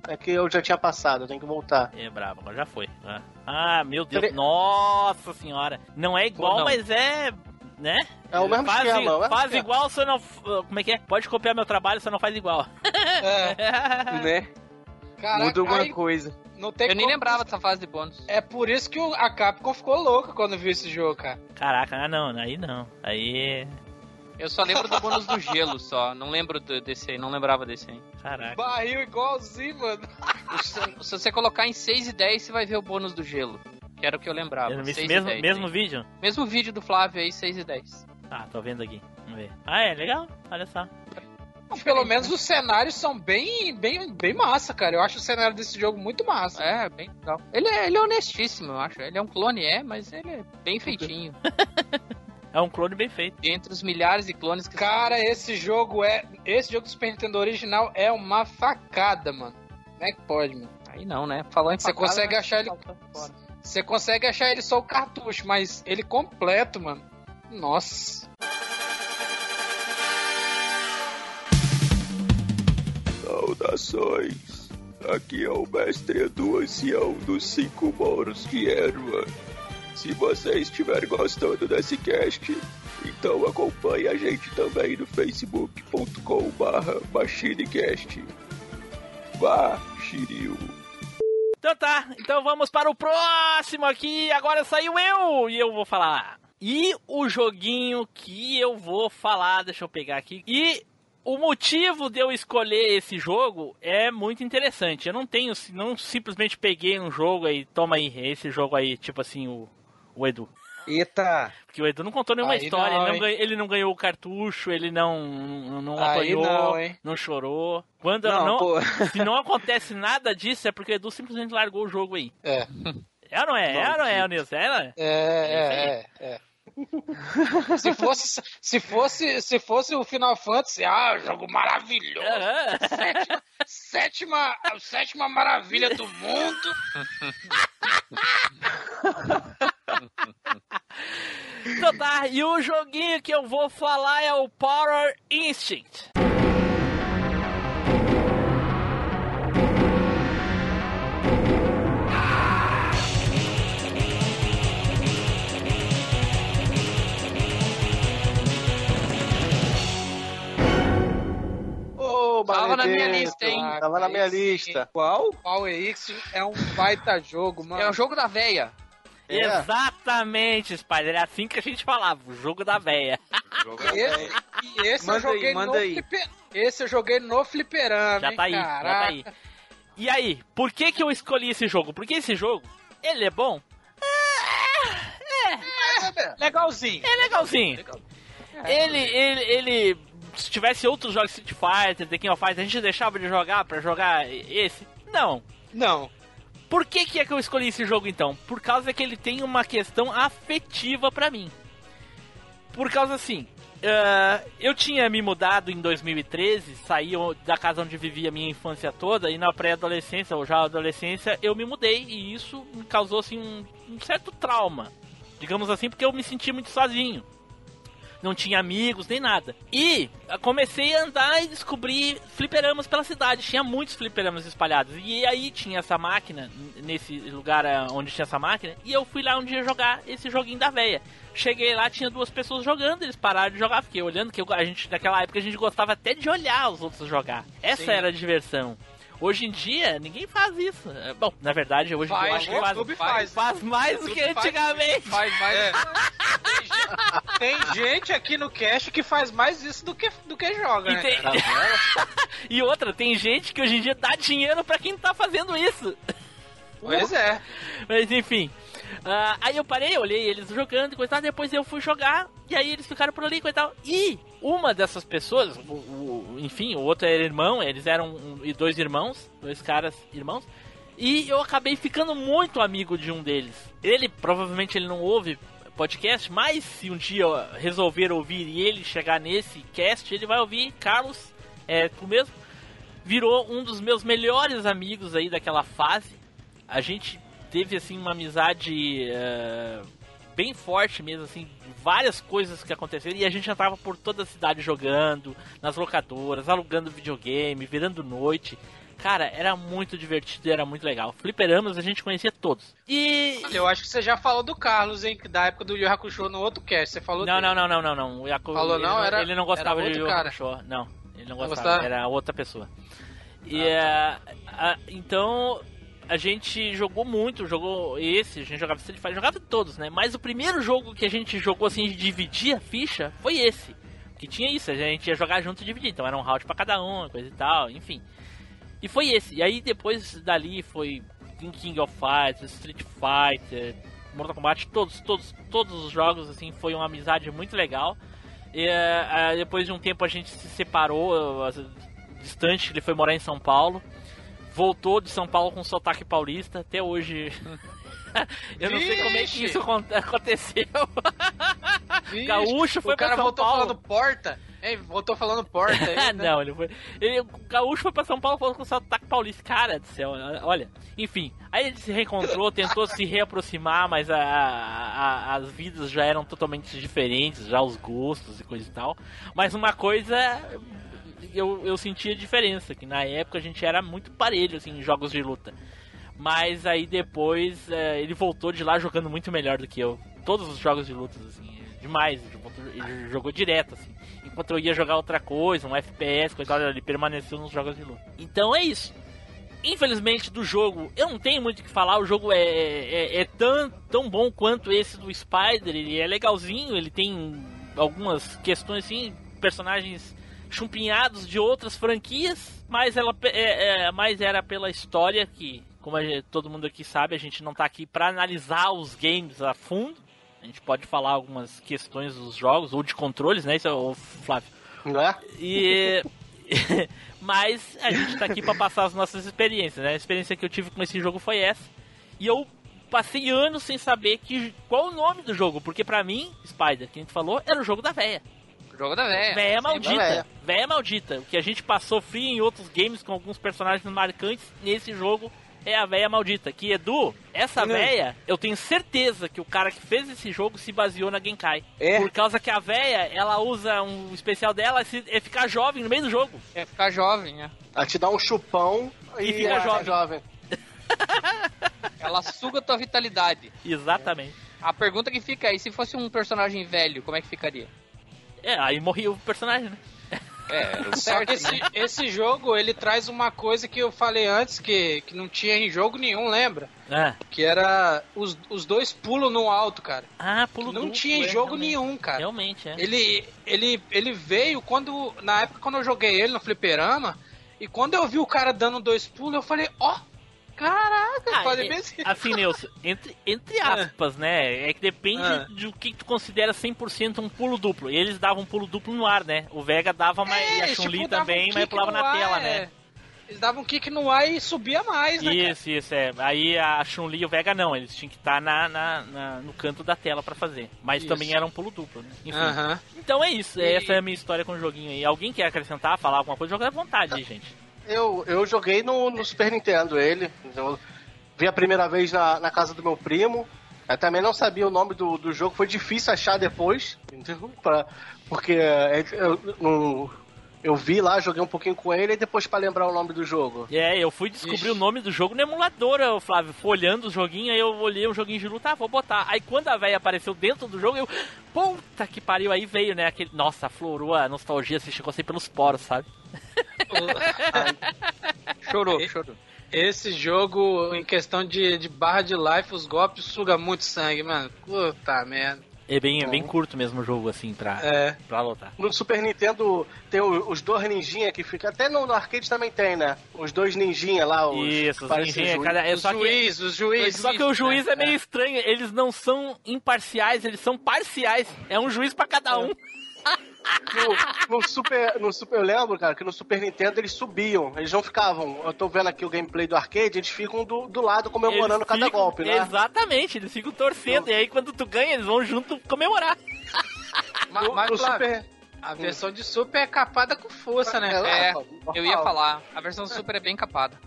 É que eu já tinha passado, eu tenho que voltar. É brabo, agora já foi. Ah, Ah, meu Deus, Tre- nossa senhora. Não é igual, Não. mas é. Né? É o mesmo faz, esquema, é mesmo Faz esquema. igual, só não. Como é que é? Pode copiar meu trabalho, só não faz igual. É, né? caraca, Muda alguma aí coisa. Não tem Eu nem como- lembrava dessa fase de bônus. É por isso que a Capcom ficou louca quando viu esse jogo, cara. Caraca, ah não, aí não. Aí. Eu só lembro do bônus do gelo só. Não lembro do- desse aí, não lembrava desse aí. Caraca. Barril igualzinho, mano. Se, se você colocar em 6 e 10, você vai ver o bônus do gelo. Que era o que eu lembrava. Esse 6 e mesmo, 10, mesmo hein? vídeo? Mesmo vídeo do Flávio aí, 6 e 10. Ah, tô vendo aqui. Vamos ver. Ah, é, legal. Olha só. Pelo menos os cenários são bem, bem, bem massa, cara. Eu acho o cenário desse jogo muito massa. É, bem legal. Ele é, ele é honestíssimo, eu acho. Ele é um clone, é, mas ele é bem feitinho. É um clone bem feito. Entre os milhares de clones que Cara, esse jogo é. Esse jogo do Super Nintendo original é uma facada, mano. Como é que pode, mano? Aí não, né? Falando em Você facada, consegue né? achar ele. Fora. Você consegue achar ele só o cartucho, mas ele completo, mano. Nossa. Saudações! Aqui é o mestre Edu Ancião dos Cinco Moros de Erva. Se você estiver gostando desse cast, então acompanhe a gente também no facebook.com barra machinecast. Vá, Shiryu! Então tá, então vamos para o próximo aqui. Agora saiu eu e eu vou falar. E o joguinho que eu vou falar, deixa eu pegar aqui. E o motivo de eu escolher esse jogo é muito interessante. Eu não tenho, não simplesmente peguei um jogo aí, toma aí, esse jogo aí, tipo assim, o, o Edu. Eita! Porque o Edu não contou nenhuma Aí história, não, ele, não ganhou, ele não ganhou o cartucho, ele não, não, não apanhou, não, não chorou. Quando Não, se não acontece nada disso, é porque o Edu simplesmente largou o jogo aí. É. É ou não é? É ou não é, Nilson? É, é? É, é, é, é. Se fosse, se fosse, se fosse o Final Fantasy, ah, jogo maravilhoso. Sétima, sétima, a sétima maravilha do mundo. Então tá, e o joguinho que eu vou falar é o Power Instinct. Ô, Tava na minha lista, hein? Tava na minha Esse- lista. Qual? Power X é um baita jogo, mano. É o jogo da véia. É. Exatamente, Spider. É assim que a gente falava, o jogo da véia. Esse, e esse Manda eu joguei aí, manda no aí. fliper... Esse eu joguei no fliperama, Já hein, tá aí, já caraca. tá aí. E aí, por que que eu escolhi esse jogo? Porque esse jogo, ele é bom? Legalzinho. É legalzinho. Ele, ele, ele, se tivesse outros jogos Street Fighter, The King of Fighters, a gente deixava de jogar pra jogar esse? Não. Não. Por que que é que eu escolhi esse jogo então? Por causa que ele tem uma questão afetiva pra mim. Por causa assim, ah, eu tinha me mudado em 2013, saí da casa onde vivia a minha infância toda, e na pré-adolescência ou já adolescência eu me mudei, e isso me causou assim um, um certo trauma. Digamos assim, porque eu me senti muito sozinho. Não tinha amigos nem nada. E comecei a andar e descobrir fliperamas pela cidade. Tinha muitos fliperamas espalhados. E aí tinha essa máquina, nesse lugar ah, onde tinha essa máquina. E eu fui lá um dia jogar esse joguinho da véia. Cheguei lá, tinha duas pessoas jogando, eles pararam de jogar. Fiquei olhando, que a gente, naquela época a gente gostava até de olhar os outros jogar. Essa Sim. era a diversão. Hoje em dia, ninguém faz isso. É, Bom, na verdade, hoje em dia eu Faz, acho que o faz, YouTube faz, faz. faz mais do que faz. antigamente. Faz mais. É. Tem gente aqui no cast que faz mais isso do que, do que joga, E, né? tem- e outra, tem gente que hoje em dia dá dinheiro pra quem tá fazendo isso. Pois é. Mas enfim. Ah, aí eu parei, olhei eles jogando e coisa depois eu fui jogar, e aí eles ficaram por ali e e tal. E uma dessas pessoas, o, o- enfim, o outro era irmão, eles eram um- e dois irmãos, dois caras irmãos, e eu acabei ficando muito amigo de um deles. Ele, provavelmente ele não ouve podcast, mas se um dia resolver ouvir e ele chegar nesse cast, ele vai ouvir Carlos, é tu mesmo, virou um dos meus melhores amigos aí daquela fase. A gente teve assim uma amizade eh, bem forte mesmo, assim, várias coisas que aconteceram e a gente já por toda a cidade jogando, nas locadoras, alugando videogame, virando noite. Cara, era muito divertido e era muito legal. Fliperamas a gente conhecia todos. E. Eu acho que você já falou do Carlos, hein? que Da época do Yu Hakusho no outro cast. Você falou Não, dele. não, não, não, não, não. O Yaku- Falou ele não? Era- ele não gostava de Yu cara. Hakusho. Não, ele não Não gostava. Era outra pessoa. E eh, a- então a gente jogou muito, jogou esse, a gente jogava Street Fighter, jogava todos, né? Mas o primeiro jogo que a gente jogou assim de dividir a ficha foi esse. Que tinha isso, a gente ia jogar junto e dividir. Então era um round pra cada um, coisa e tal, enfim. E foi esse. E aí depois dali foi King of Fighters, Street Fighter, Mortal Kombat, todos, todos, todos os jogos assim, foi uma amizade muito legal. E eh, depois de um tempo a gente se separou, eh, distante, ele foi morar em São Paulo. Voltou de São Paulo com sotaque paulista, até hoje. Eu não sei como é que isso acon- aconteceu. Vixe, Gaúcho foi o cara pra São voltou Paulo. falando porta. Hein, voltou falando porta aí, né? não, ele foi. Ele, o Gaúcho foi pra São Paulo falando com sotaque paulista. Cara do céu, olha. Enfim, aí ele se reencontrou, tentou se reaproximar, mas a, a- as vidas já eram totalmente diferentes, já os gostos e coisa e tal. Mas uma coisa eu, eu sentia diferença, que na época a gente era muito parelho assim, em jogos de luta. Mas aí depois eh, ele voltou de lá jogando muito melhor do que eu. Todos os jogos de lutas, assim, demais. Ele, jogou direto, assim. Enquanto eu ia jogar outra coisa, um FPS, coisa tal, ele permaneceu nos jogos de luta. Então é isso. Infelizmente, do jogo, eu não tenho muito o que falar. O jogo é, é, é tão, tão bom quanto esse do Spider. Ele é legalzinho, ele tem algumas questões assim, personagens chumpinhados de outras franquias, mas ela é, é, mais era pela história que, como gente- todo mundo aqui sabe, a gente não tá aqui para analisar os games a fundo. A gente pode falar algumas questões dos jogos ou de controles, né? Isso é o Flávio. Não é? E mas a gente tá aqui para passar as nossas experiências, né? A experiência que eu tive com esse jogo foi essa. E eu passei anos sem saber que, qual o nome do jogo, porque pra mim, Spider, que a gente falou, era o jogo da véia. Jogo da véia. Véia maldita. véia. Véia maldita. O que a gente passou frio em outros games com alguns personagens marcantes, nesse jogo é a véia maldita. Que, Edu, essa Hum. véia, eu tenho certeza que o cara que fez esse jogo se baseou na Genkai. É? Por causa que a véia, ela usa um especial dela se- é ficar jovem no meio do jogo. É ficar jovem, né? Ela te dá um chupão e, E fica é, jovem. jovem. Ela suga tua vitalidade. Exatamente. A pergunta que fica aí, se fosse um personagem velho, como é que ficaria? É, aí morria o personagem, né? É, Só certo, que esse, né? esse jogo, ele traz uma coisa que eu falei antes, que, que não tinha em jogo nenhum, lembra? Ah, Que era os, os dois pulos no alto, cara. ah pulo não duplo, tinha em é, jogo realmente. nenhum, cara. Realmente, é. Ele, ele, ele veio quando. Na época quando eu joguei ele no fliperama. E quando eu vi o cara dando dois pulos, eu falei, ó, caraca, Ah, é- bem assim. Assim, Nilson, entre, entre aspas, né? É que depende Ah. do que tu considera 100% um pulo duplo. E eles davam um pulo duplo no ar, né? O Vega dava, mas e a Chun-Li tipo, também, um mas pulava na ar, tela, é. né? Eles davam um kick no ar e subia mais, né? cara? Isso, isso, é. Aí a Chun-Li e o Vega não, eles tinham que estar na, na- na- no canto da tela pra fazer. Mas Isso. também era um pulo duplo, né? Enfim. Aham. Então é isso, E- essa é a minha história com o joguinho aí. Alguém quer acrescentar, falar alguma coisa? Joga à vontade aí, gente. Eu, eu joguei no, no Super Nintendo ele. Eu vi a primeira vez na, na casa do meu primo. Eu também não sabia o nome do, do jogo, foi difícil achar depois, entendeu? Pra, porque é, não- eu vi lá, joguei um pouquinho com ele e depois pra lembrar o nome do jogo. É, eu fui descobrir Ixi. o nome do jogo no emulador, Flávio. Fui olhando o joguinho, aí eu olhei o joguinho de luta, ah, vou botar. Aí quando a velha apareceu dentro do jogo, eu. Puta que pariu, aí veio, né? Aquele. Nossa, aflorou a nostalgia, se chegou assim pelos poros, sabe? Chorou, chorou. Esse jogo, em questão de, de barra de life, os golpes suga muito sangue, mano. Puta merda. É bem, é bem curto mesmo o jogo, assim, pra, É. pra lutar. No Super Nintendo tem os dois ninjinha que fica. Até no, arcade também tem, né? Os dois ninjinha lá. Os, Isso, os ninjinha, juiz. cada, é os só que, juiz, os juízes. só que o juiz é meio né? estranho, eles não são imparciais, eles são parciais. É um juiz pra cada um. No, no Super, no Super, eu lembro, cara, que no Super Nintendo eles subiam. Eles não ficavam. Eu tô vendo aqui o gameplay do arcade, eles ficam do, do lado comemorando Eles cada ficam- golpe, né? Exatamente, eles ficam torcendo. E aí quando tu ganha, eles vão junto comemorar. Mas, No, mas, no Super. a versão de Super é capada com força, né? cara? É, normal. eu ia falar. A versão do Super é bem capada.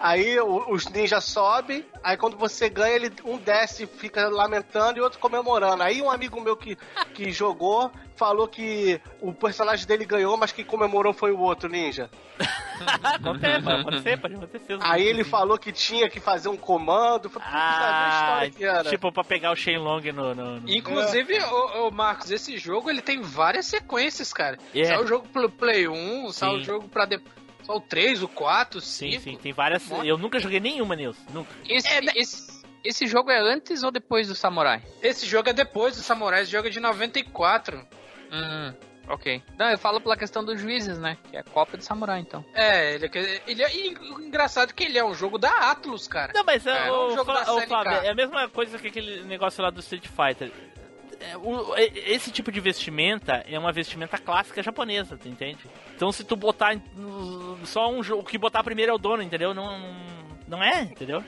Aí o- os ninjas sobem, aí quando você ganha, ele um desce, fica lamentando e outro comemorando. Aí um amigo meu que, que jogou falou que o personagem dele ganhou, mas quem comemorou foi o outro ninja. Acontece, pode acontecer, pode acontecer. Aí ele falou que tinha que fazer um comando. Falei, "Putz, Ah, tipo, pra pegar o Shenlong no... no, no... Inclusive, ô, ô, Marcos, esse jogo ele tem várias sequências, cara. É. Saiu o jogo pro Play 1, saiu o jogo pra. De... Só o 3, o 4, o 5. Sim, sim, tem várias... Eu nunca joguei nenhuma, Nilson, nunca. Esse, É, né? esse, esse jogo é antes ou depois do Samurai? Esse jogo é depois do Samurai, esse jogo é de 94. Hum, ok. Não, eu falo pela questão dos juízes, né? Que é a Copa de Samurai, então. É, ele, é- ele é. e o engraçado que ele é um jogo da Atlus, cara. Não, mas É, ô, um jogo Fla- da SNK. Flávio, é a mesma coisa que aquele negócio lá do Street Fighter. É, o- esse tipo de vestimenta é uma vestimenta clássica japonesa, tu entende? Então se tu botar no- só um jogo, o que botar primeiro é o dono, entendeu? Não, não é, entendeu?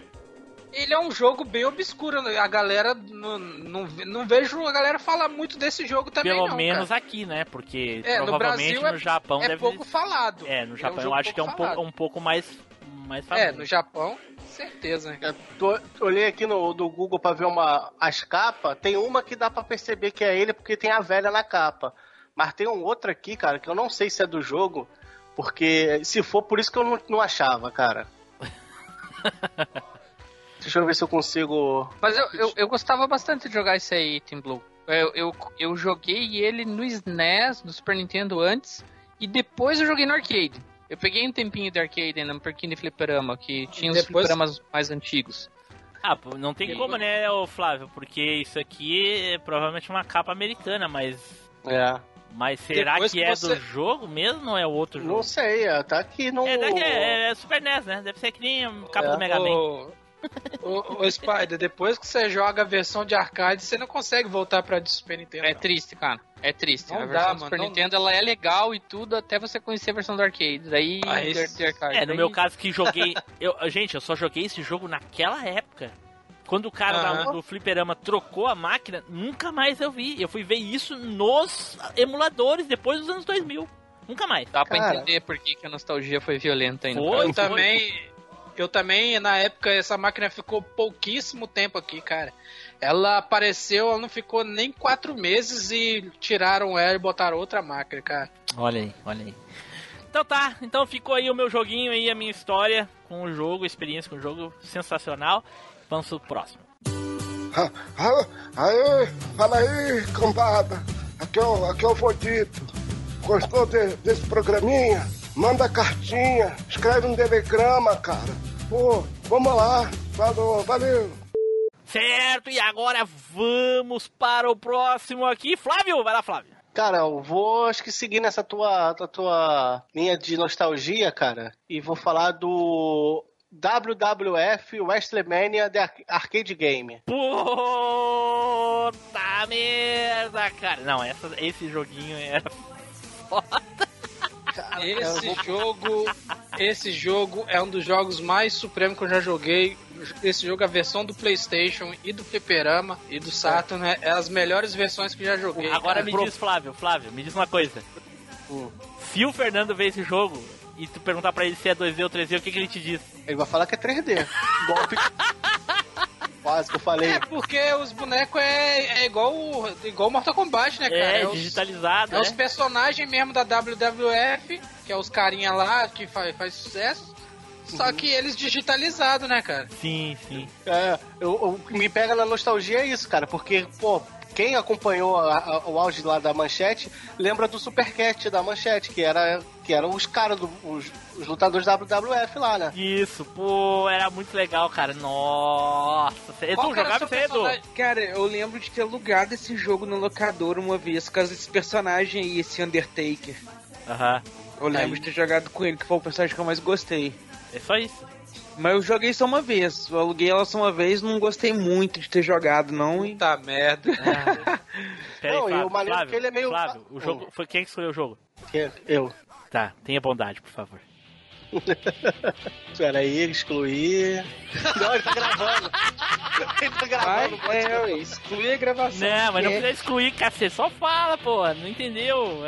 Ele é um jogo bem obscuro. né? A galera. Não, não, não vejo a galera falar muito desse jogo também, Pelo não, menos cara. aqui, né? Porque É, no provavelmente Brasil é- no Japão é deve pouco falado. É, no Ele é um Japão eu acho que é um pouco um pouco mais mais É, famoso. no Japão, certeza. Eu tô- olhei aqui no do Google pra ver uma, as capas. Tem uma que dá pra perceber que é ele porque tem a velha na capa. Mas tem um outro aqui, cara, que eu não sei se é do jogo. Porque se for, por isso que eu não, não achava, cara. Deixa eu ver se eu consigo. Mas eu, eu, eu gostava bastante de jogar esse aí, Team Blue. Eu, eu, eu joguei ele no SNES, no Super Nintendo antes, e depois eu joguei no arcade. Eu peguei um tempinho de arcade ainda, um pouquinho de fliperama, que tinha os Depois- fliperamas mais antigos. Ah, não tem como, né, Flávio? Porque isso aqui é provavelmente uma capa americana, mas É. mas será Depois que, que é você- do jogo mesmo ou é outro jogo? Não sei, é, tá aqui no. É, daqui é, é Super NES, né? Deve ser que nem a capa É. do Mega Man. Ô, Spider, depois que você joga a versão de arcade, você não consegue voltar pra de Super Nintendo. É não. triste, cara. É triste. Não a dá, versão do mano, Super não- Nintendo ela é legal e tudo, até você conhecer a versão do arcade. Daí, Ah, esse-. É, no Daí- meu caso que joguei. Eu, gente, eu só joguei esse jogo naquela época. Quando o cara da- Aham. do fliperama trocou a máquina, nunca mais eu vi. Eu fui ver isso nos emuladores depois dos anos 2000. Nunca mais. Dá pra Cara. entender por que, que a nostalgia foi violenta ainda. Foi, Eu também, eu também, na época, essa máquina ficou pouquíssimo tempo aqui, cara. Ela apareceu, ela não ficou nem quatro meses e tiraram ela e botaram outra máquina, cara. Olha aí, olha aí. Então tá, então ficou aí o meu joguinho aí, a minha história com o jogo, experiência com o jogo, sensacional. Vamos pro próximo. Ah, ah, Aê, fala aí, cambada. Aqui é o, aqui é o Vodito. Gostou de- desse programinha? Manda cartinha, escreve um telegrama, cara. Pô, vamos lá. Falou, valeu. Certo, e agora vamos para o próximo aqui. Flávio, vai lá, Flávio. Cara, eu vou acho que seguir nessa tua, tua, tua linha de nostalgia, cara, e vou falar do WWF WrestleMania The Ar- Arcade Game. Puta merda, cara. Não, essa, esse joguinho era foda. Esse jogo, esse jogo é um dos jogos mais supremos que eu já joguei. Esse jogo, a versão do PlayStation e do Fliperama e do Saturn, é, é as melhores versões que eu já joguei. Agora cara. me Pro- diz, Flávio, Flávio, me diz uma coisa. Hum. Se o Fernando vê esse jogo e tu perguntar pra ele se é 2D ou 3D, o que, que ele te diz? Ele vai falar que é 3D. Golpe. Quase que eu falei. É porque os bonecos é, é igual igual Mortal Kombat, né, cara? É, os- digitalizado, É os né? personagens mesmo da WWF, que é os carinha lá que faz, faz sucesso. Só que eles digitalizados, né, cara? Sim, sim. É, eu, o que me pega na nostalgia é isso, cara, porque, pô, quem acompanhou a- a- o auge lá da Manchete lembra do Supercat da Manchete, que era que eram os caras, do- os, os lutadores da WWF lá, né? Isso, pô, era muito legal, cara. Nossa, Edu, jogava o seu isso aí, Edu? personagem? Cara, eu lembro de ter alugado esse jogo no locador uma vez, por causa desse personagem aí, esse Undertaker. Aham. Eu lembro de ter jogado com ele, que foi o personagem que eu mais gostei. É só isso. Mas eu joguei só uma vez. Eu aluguei ela só uma vez, não gostei muito de ter jogado, não. E... Puta merda. Peraí, Não, e Flávio, o maneiro é Flávio, que ele é meio- Flávio, o jogo, foi quem que escolheu o jogo? Eu. Tá, tenha bondade, por favor. Pera aí, excluir. Não, ele tá gravando. ele tá gravando. Vai, é, ué, exclui a gravação. Não, mas não É. precisa excluir, cacete. Só fala, pô. Não entendeu?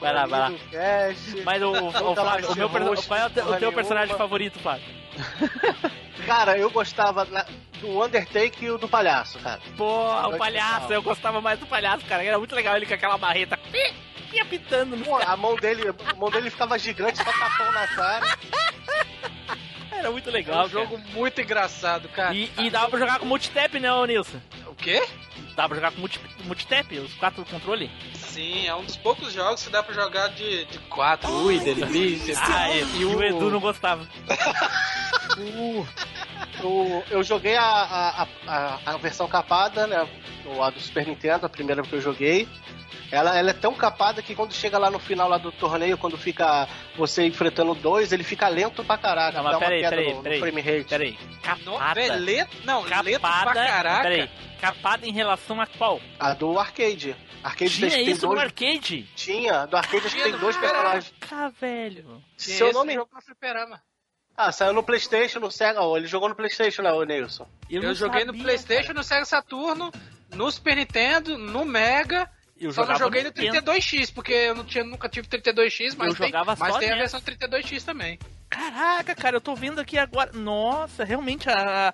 Vai lá, vai lá. Mas o, o, o Flávio, o meu, qual é o, te- o teu personagem favorito, Flávio? Cara, eu gostava do Undertaker e o do palhaço, cara. Pô, o palhaço, eu gostava mais do palhaço, cara. Era muito legal ele com aquela barreta. pi, pi, apitando no Pô, a mão dele, a mão dele ficava gigante, só tapão na cara. Era muito É legal. um jogo muito engraçado, cara. E, e dava pra jogar com multitap, né, ô Nilson? O quê? Dava pra jogar com multi, multitap, os quatro controle? Sim, é um dos poucos jogos que dá pra jogar de, de quatro. Ui, delícia. Ah, é, e o Edu não gostava. Eu, eu joguei a, a, a, a versão capada, né? o- A do Super Nintendo, a primeira que eu joguei. Ela, ela é tão capada que quando chega lá no final lá do torneio, quando fica você enfrentando dois, ele fica lento pra caraca. Não, mas dá uma peraí, queda peraí, no, no peraí. frame rate. Peraí. Capada. velho, lento, não, lento pra Capada. caraca. Peraí. Capada em relação a qual? A do arcade. Arcade Tinha tem isso no dois... arcade? Tinha, do arcade acho que tem no dois personagens. Cá, velho. Tinha no fliperama. Ah, saiu no Playstation, no Sega. ó, Ele jogou no Playstation, né, o Nilson? Eu, não joguei no sabia, Playstation, cara. no Sega Saturno, no Super Nintendo, no Mega. Eu só não joguei no Nintendo. 32X, porque eu não tinha, nunca tive 32X, mas, Eu tem, jogava mas só tem a versão 32X também. Caraca, cara, eu tô vendo aqui agora. Nossa, realmente a.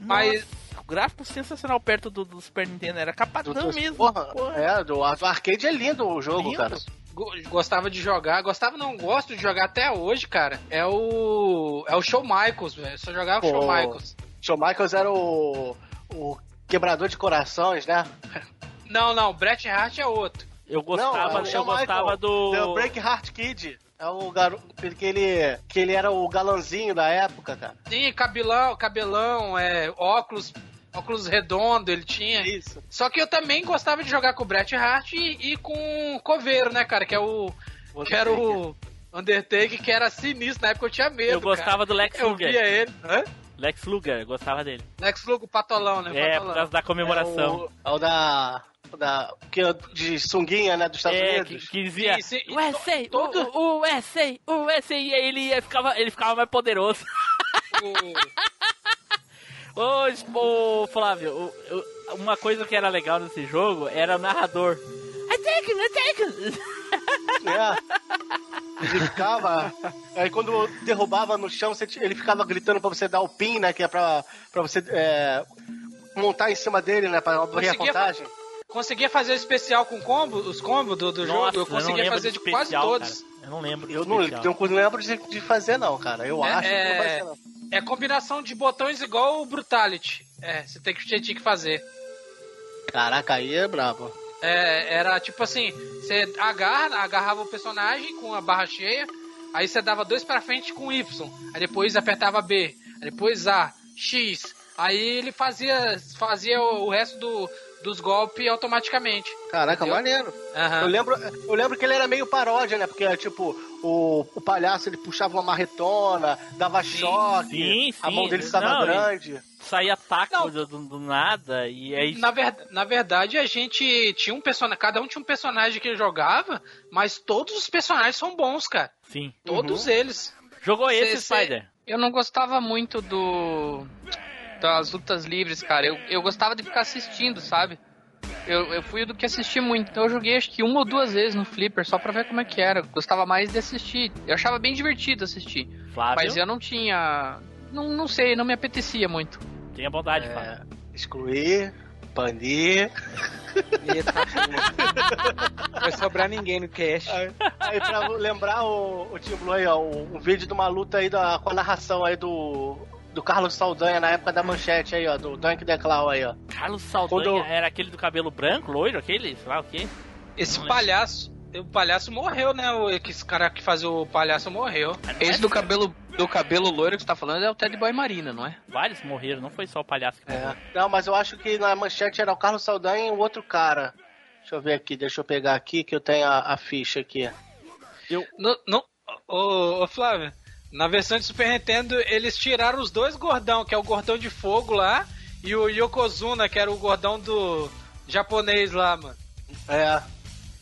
Mas- Nossa, o gráfico sensacional perto do, do Super Nintendo. Era capadão mesmo. Porra, porra. É, do, do arcade é lindo o jogo, Lindo. cara. Go- Gostava de jogar, gostava não, gosto de jogar até hoje, cara. É o. É o Show Michaels, velho. Só jogava Pô. Show Michaels. Shawn Michaels era o, o quebrador de corações, né? Não, não, Bret Hart é outro. Eu gostava, Não, é o eu gostava Michael, do. The Break Heart Kid. É o garoto que ele, que ele era o galanzinho da época, cara. Sim, cabelão, cabelão, é, óculos, óculos redondo ele tinha. Isso. Só que eu também gostava de jogar com o Bret Hart e, e com o Coveiro, né, cara? Que é o. Que era o Undertaker, que era sinistro. Na época eu tinha medo. Eu gostava cara. do Lex Eu Luger. via ele. Hã? Lex Luger, eu gostava dele. Lex Luger, o patolão, né? o É, patolão. por causa da comemoração. É o, é o da. Da que é de sunguinha, né? Dos Estados É, que, Unidos. que dizia Sim, sim, e USA, to- todo- o, USA, o USA, e aí ele ia- ficava, ele ficava mais poderoso. Ô, es- ô, Flávio, o- o- uma coisa que era legal nesse jogo era o narrador. I take him, I take him. É. Ele ficava. Aí quando derrubava no chão, ele ficava gritando pra você dar o pin, né? Que é pra, pra você é, montar em cima dele, né? Pra abrir a contagem. Conseguia fazer o especial com combo, os combos do, do Nossa, jogo? Eu conseguia lembro fazer de quase especial, todos. cara. Eu não lembro. Eu não, eu não lembro de, de fazer, não, cara. Eu É, acho que não vai é, ser, não. é combinação de botões igual o Brutality. É, você tem que, você tinha que fazer. Caraca, aí é brabo. É, era tipo assim, você agarra, agarrava o personagem com a barra cheia, aí você dava dois pra frente com Y, aí depois apertava B, aí depois A, X, aí ele fazia, fazia o, o resto do, dos golpes automaticamente. Caraca, Entendeu? maneiro. Aham. Eu lembro, eu lembro que ele era meio paródia, né? Porque, tipo, o, o palhaço ele puxava uma marretona, dava choque, Sim, a mão sim. dele estava Não, grande. Saía taco do, do- do nada e aí. Na, ver, na verdade, a gente tinha um personagem. Cada um tinha um personagem que jogava, mas todos os personagens são bons, cara. Sim. Todos eles. Jogou esse, Cê- cê- Spider? Eu não gostava muito do das lutas livres, cara. Eu, eu gostava de ficar assistindo, sabe? Eu, eu fui do que assistir muito. Então eu joguei acho que uma ou duas vezes no Flipper só pra ver como é que era. Eu gostava mais de assistir. Eu achava bem divertido assistir. Flávio? Mas eu não tinha. Não, não sei, não me apetecia muito. Tenha bondade, É, Flávio. Excluir, banir. Eita. Não vai sobrar ninguém no cast. Aí, aí pra lembrar o, o Tim Blue aí, ó, um, um vídeo de uma luta aí da, com a narração aí do, do Carlos Saldanha na época da manchete aí, ó, do Dunk The Claw aí, ó. Carlos Saldanha Quando eu- era aquele do cabelo branco, loiro, aquele? Sei lá o quê? Esse Não palhaço. O palhaço morreu, né? O, esse cara que fazia o palhaço morreu. Esse do cabelo, do cabelo loiro que você tá falando é o Ted Boy Marina, não é? Vários morreram, não foi só o palhaço que morreu. É. Não, mas eu acho que na manchete era o Carlos Saldanha e o outro cara. Deixa eu ver aqui, deixa eu pegar aqui que eu tenho a, a ficha aqui. No, no, ô, ô, Flávio, na versão de Super Nintendo, eles tiraram os dois gordão, que é o gordão de fogo lá, e o Yokozuna, que era o gordão do japonês lá, mano. É.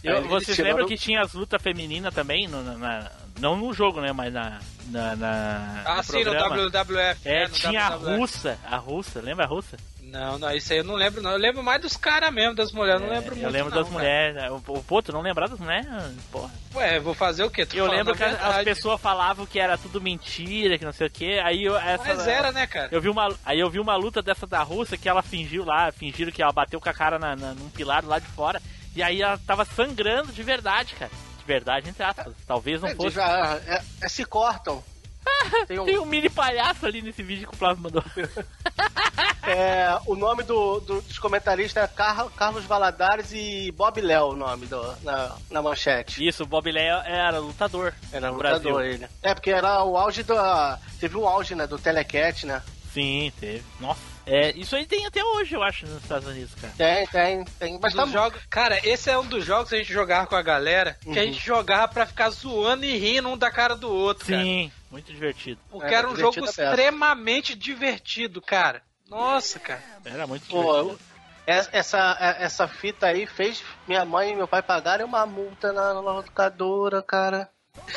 Eu- vocês tiraram- lembram que tinha as lutas femininas também? No, na- na- não no jogo, né? Mas na. na, na Ah, no sim, no programa. WWF. É, né, no tinha a WWF. russa. A russa, lembra a russa? Não, não, isso aí eu não lembro, não. Eu lembro mais dos caras mesmo, das mulheres, eu não lembro muito. É, Eu lembro não, das mulheres. né? O, pô, tu não lembrar das mulheres? Porra. Ué, vou fazer o quê? Tô Eu lembro que as- pessoas falavam que era tudo mentira, que não sei o que. Aí eu, essa, Mas era, né, cara? Eu vi uma, aí eu vi uma luta dessa da Rússia que ela fingiu lá, fingiram que ela bateu com a cara na, na- num pilar lá de fora. E aí ela tava sangrando de verdade, cara. De verdade, entre aspas. Talvez não É, fosse. já, é, é, se cortam. Tem um, Tem um mini palhaço ali nesse vídeo que o Flávio mandou. é, o nome do, do- dos comentaristas é Car- Carlos Valadares e Bob Léo, o nome do, na, na manchete. Isso, o Bob Léo era lutador. Era no lutador Brasil. ele. É, porque era o auge da. Teve um auge, né, do Telecat, né? Sim, teve. Nossa. É, isso aí tem até hoje, eu acho, nos Estados Unidos, cara. Tem, tem, tem. Mas tá jogos- Cara, esse é um dos jogos que a gente jogava com a galera, que a Uhum. gente jogava pra ficar zoando e rindo um da cara do outro, cara. Muito divertido. Porque É, era um jogo extremamente divertido, cara. Nossa, cara. Era muito Pô, divertido. eu- essa, essa, essa fita aí fez minha mãe e meu pai pagarem uma multa na, locadora, cara.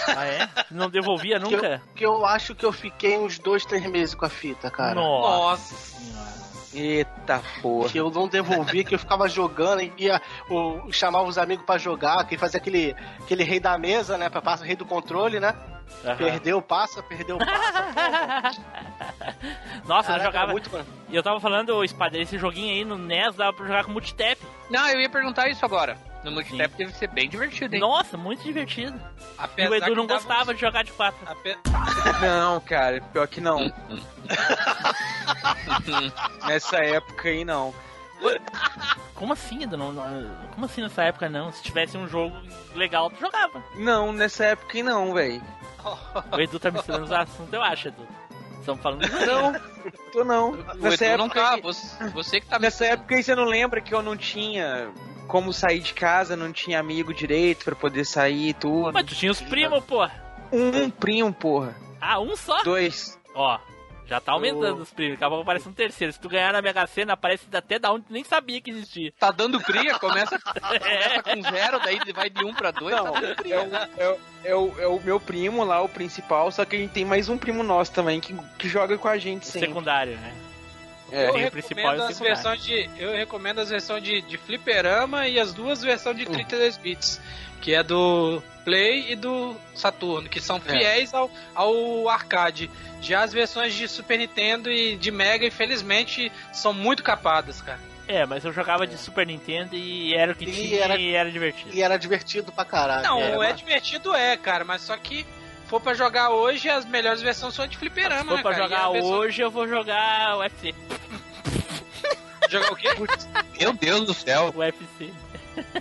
Ah, é? Não devolvia Que nunca? eu, que eu acho que eu fiquei uns dois, três meses com a fita, cara. Nossa. Eita porra. Que eu não devolvia, que eu ficava jogando e ia, o, chamava os amigos pra jogar, que fazia aquele, aquele rei da mesa, né? Pra passar rei do controle, né? Aham. Perdeu, passa, perdeu, passa. Nossa, eu Caraca, jogava. muito, mano. E eu tava falando, Spider, esse joguinho aí no NES dava pra jogar com multitap. Não, eu ia perguntar isso agora. No multitap deve ser bem divertido, hein? Nossa, muito divertido. E Apesar o Edu não gostava de jogar de quatro. Ape- Não, cara, pior que não. Nessa época aí não. Como assim, Edu? Não, não- como assim nessa época não? Se tivesse um jogo legal, tu jogava. Não, nessa época aí não, velho. O Edu tá misturando os assuntos, eu acho, Edu. Estamos falando de Não, tô não. O Nessa Edu não época, tá, aí- você, você que tá nessa época aí você não lembra que eu não tinha como sair de casa, não tinha amigo direito pra poder sair e tudo. Mas tu tinha os primos, pô. Um primo, porra. Ah, um só? Dois. Ó, Já tá aumentando os prêmios, daqui a pouco aparece um terceiro. Se tu ganhar na Mega Sena, aparece até da onde tu nem sabia que existia. Tá dando cria, começa, começa com zero, daí vai de um pra dois, Não, tá dando é o, é, o, é, o, é o meu primo lá, o principal, só que a gente tem mais um primo nosso também que, que joga com a gente sempre. Secundário, né? É. Eu recomendo, o as versões de, eu recomendo as versões de, de fliperama e as duas versões de 32 bits, que é do Play e do Saturno, que são fiéis ao, ao arcade. Já as versões de Super Nintendo e de Mega, infelizmente, são muito capadas, cara. É, mas eu jogava de Super Nintendo e era o que E tinha era- e era divertido. E era divertido pra caralho. Não, Era, é divertido, é, cara, mas só que for pra jogar hoje, as melhores versões são de fliperama, Se for né, pra cara? Jogar versão- hoje, eu vou jogar UFC. Jogar o quê? Meu Deus do céu. UFC.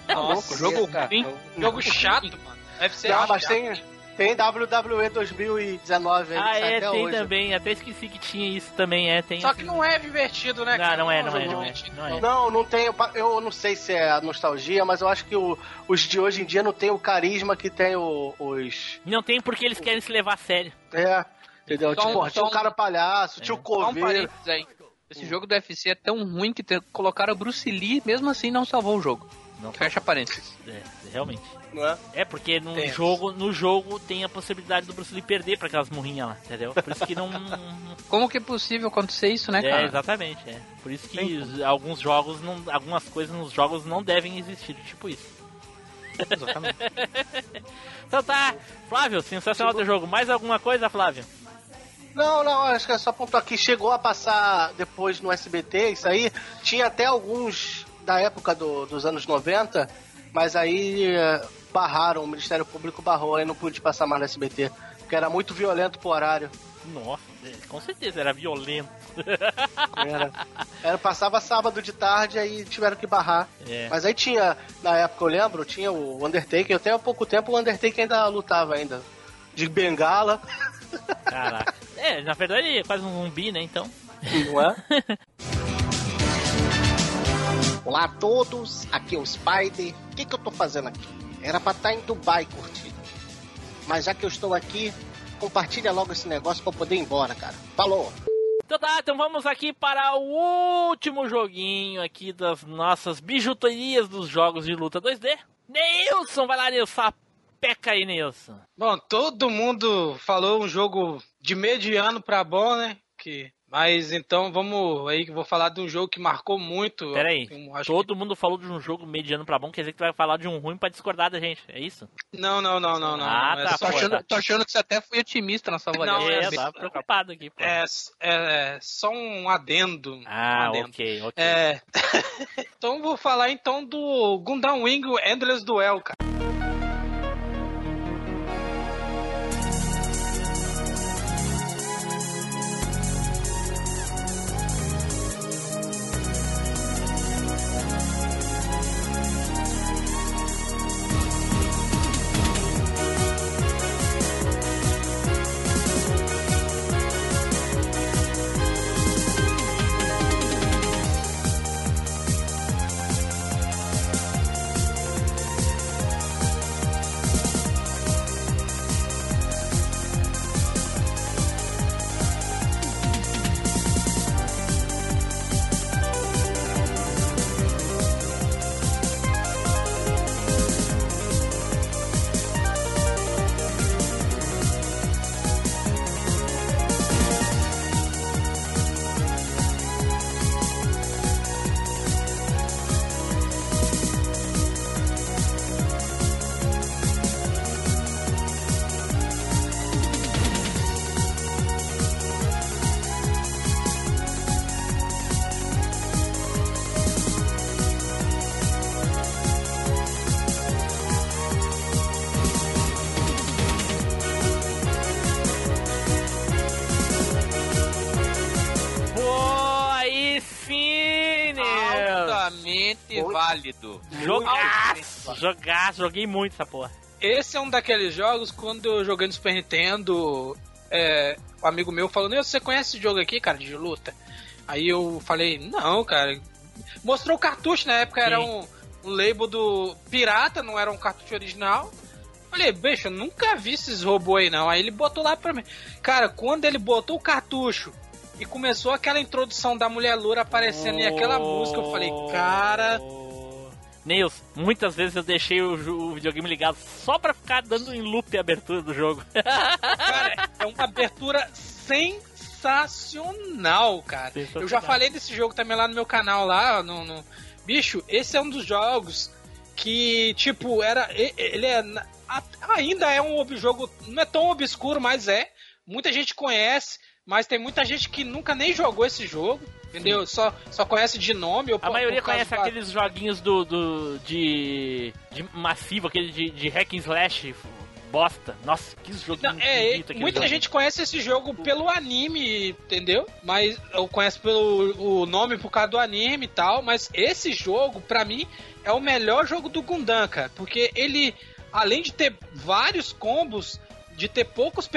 Nossa, jogo cara. Jogo chato, mano. UFC Não, é mas chato. tem, tem WWE 2019 aí, Ah, é, até tem hoje. também. Até esqueci que tinha isso também, é. Tem Só que não é divertido, né, Não, cara? não é, não é, não é, divertido, não é. Não, não tem. Eu não sei se é a nostalgia, mas eu acho que o- os de hoje em dia não tem o carisma que tem o- os. Não tem porque eles querem se levar a sério. É, entendeu? Só um- tipo, só tinha o um- cara palhaço, tinha o um coveiro. parênteses aí. Esse jogo do UFC é tão ruim que te- colocaram o Bruce Lee, mesmo assim não salvou o jogo. Não. Fecha parênteses. É, realmente. Não é? É, porque no Tem. jogo, no jogo tem a possibilidade do Bruce Lee perder pra aquelas murrinhas lá, entendeu? Por isso que não. Como que é possível acontecer isso, né, é, cara? exatamente, é. Por isso que os- alguns jogos não. Algumas coisas nos jogos não devem existir, tipo isso. Exatamente. Então tá, Flávio, sensacional do jogo. Mais alguma coisa, Flávio? Não, não, acho que é só pontuar aqui. Chegou a passar depois no SBT, isso aí. Tinha até alguns da época do- dos anos 90, mas aí eh, barraram, o Ministério Público barrou, aí não pude passar mais no SBT. Porque era muito violento pro horário. Nossa, é, com certeza era violento. Era, era, passava sábado de tarde, aí tiveram que barrar. É. Mas aí tinha, na época eu lembro, tinha o Undertaker, até há pouco tempo o Undertaker ainda lutava ainda. De bengala, Caraca. É, na verdade é quase um zumbi, né? Então. não é? Olá a todos, aqui é o Spider. O que, que eu tô fazendo aqui? Era pra estar em Dubai curtindo. Mas já que eu estou aqui, compartilha logo esse negócio pra eu poder ir embora, cara. Falou! Então tá, então vamos aqui para o último joguinho aqui das nossas bijuterias dos jogos de luta 2D. Nilson, vai lá, Nilson. Peca aí, Nilson. Bom, todo mundo falou um jogo de mediano pra bom, né? Que... Mas então vamos aí que eu vou falar de um jogo que marcou muito. Pera aí, Um, acho todo mundo falou de um jogo mediano pra bom, quer dizer que tu vai falar de um ruim pra discordar da gente, é isso? que- Não, não, não, não, não. Ah, não, tá, é Tô só- achando, tô achando que você até foi otimista na sua avaliação. Não, é, é eu tava preocupado aqui, pô. É, é só um adendo. ah, um adendo. ok, ok. É. então vou falar então do Gundam Wing Endless Duel, cara. Jogaço, joguei muito essa porra. Esse é um daqueles jogos quando eu joguei no Super Nintendo, é, um amigo meu falou, "Nilson, você conhece esse jogo aqui, cara, de luta? Aí eu falei, não, cara. Mostrou o cartucho, na época era Sim. um, um label do pirata, não era um cartucho original. Falei, bicho, eu nunca vi esses robôs aí não. Aí ele botou lá pra mim. Cara, quando ele botou o cartucho e começou aquela introdução da mulher loura aparecendo e aquela música, eu falei, cara. Neils, muitas vezes eu deixei o, o videogame ligado só pra ficar dando em loop a abertura do jogo. Cara, é uma abertura sensacional, cara. Eu já falei desse jogo também lá no meu canal lá, no, no- Bicho, esse é um dos jogos que, tipo, era. Ele é. Ainda é um jogo. Não é tão obscuro, mas é. Muita gente conhece, mas tem muita gente que nunca nem jogou esse jogo. Entendeu? Só, só conhece de nome. Ou A por- maioria por conhece aqueles joguinhos do, do de, de massivo, aquele de, de hack and slash bosta. Nossa, que jogo Não, é, muita jogo. gente conhece esse jogo pelo anime, entendeu? Mas eu conheço pelo o nome por causa do anime e tal, mas esse jogo, pra mim, é o melhor jogo do Gundam, cara, porque ele, além de ter vários combos, de ter poucos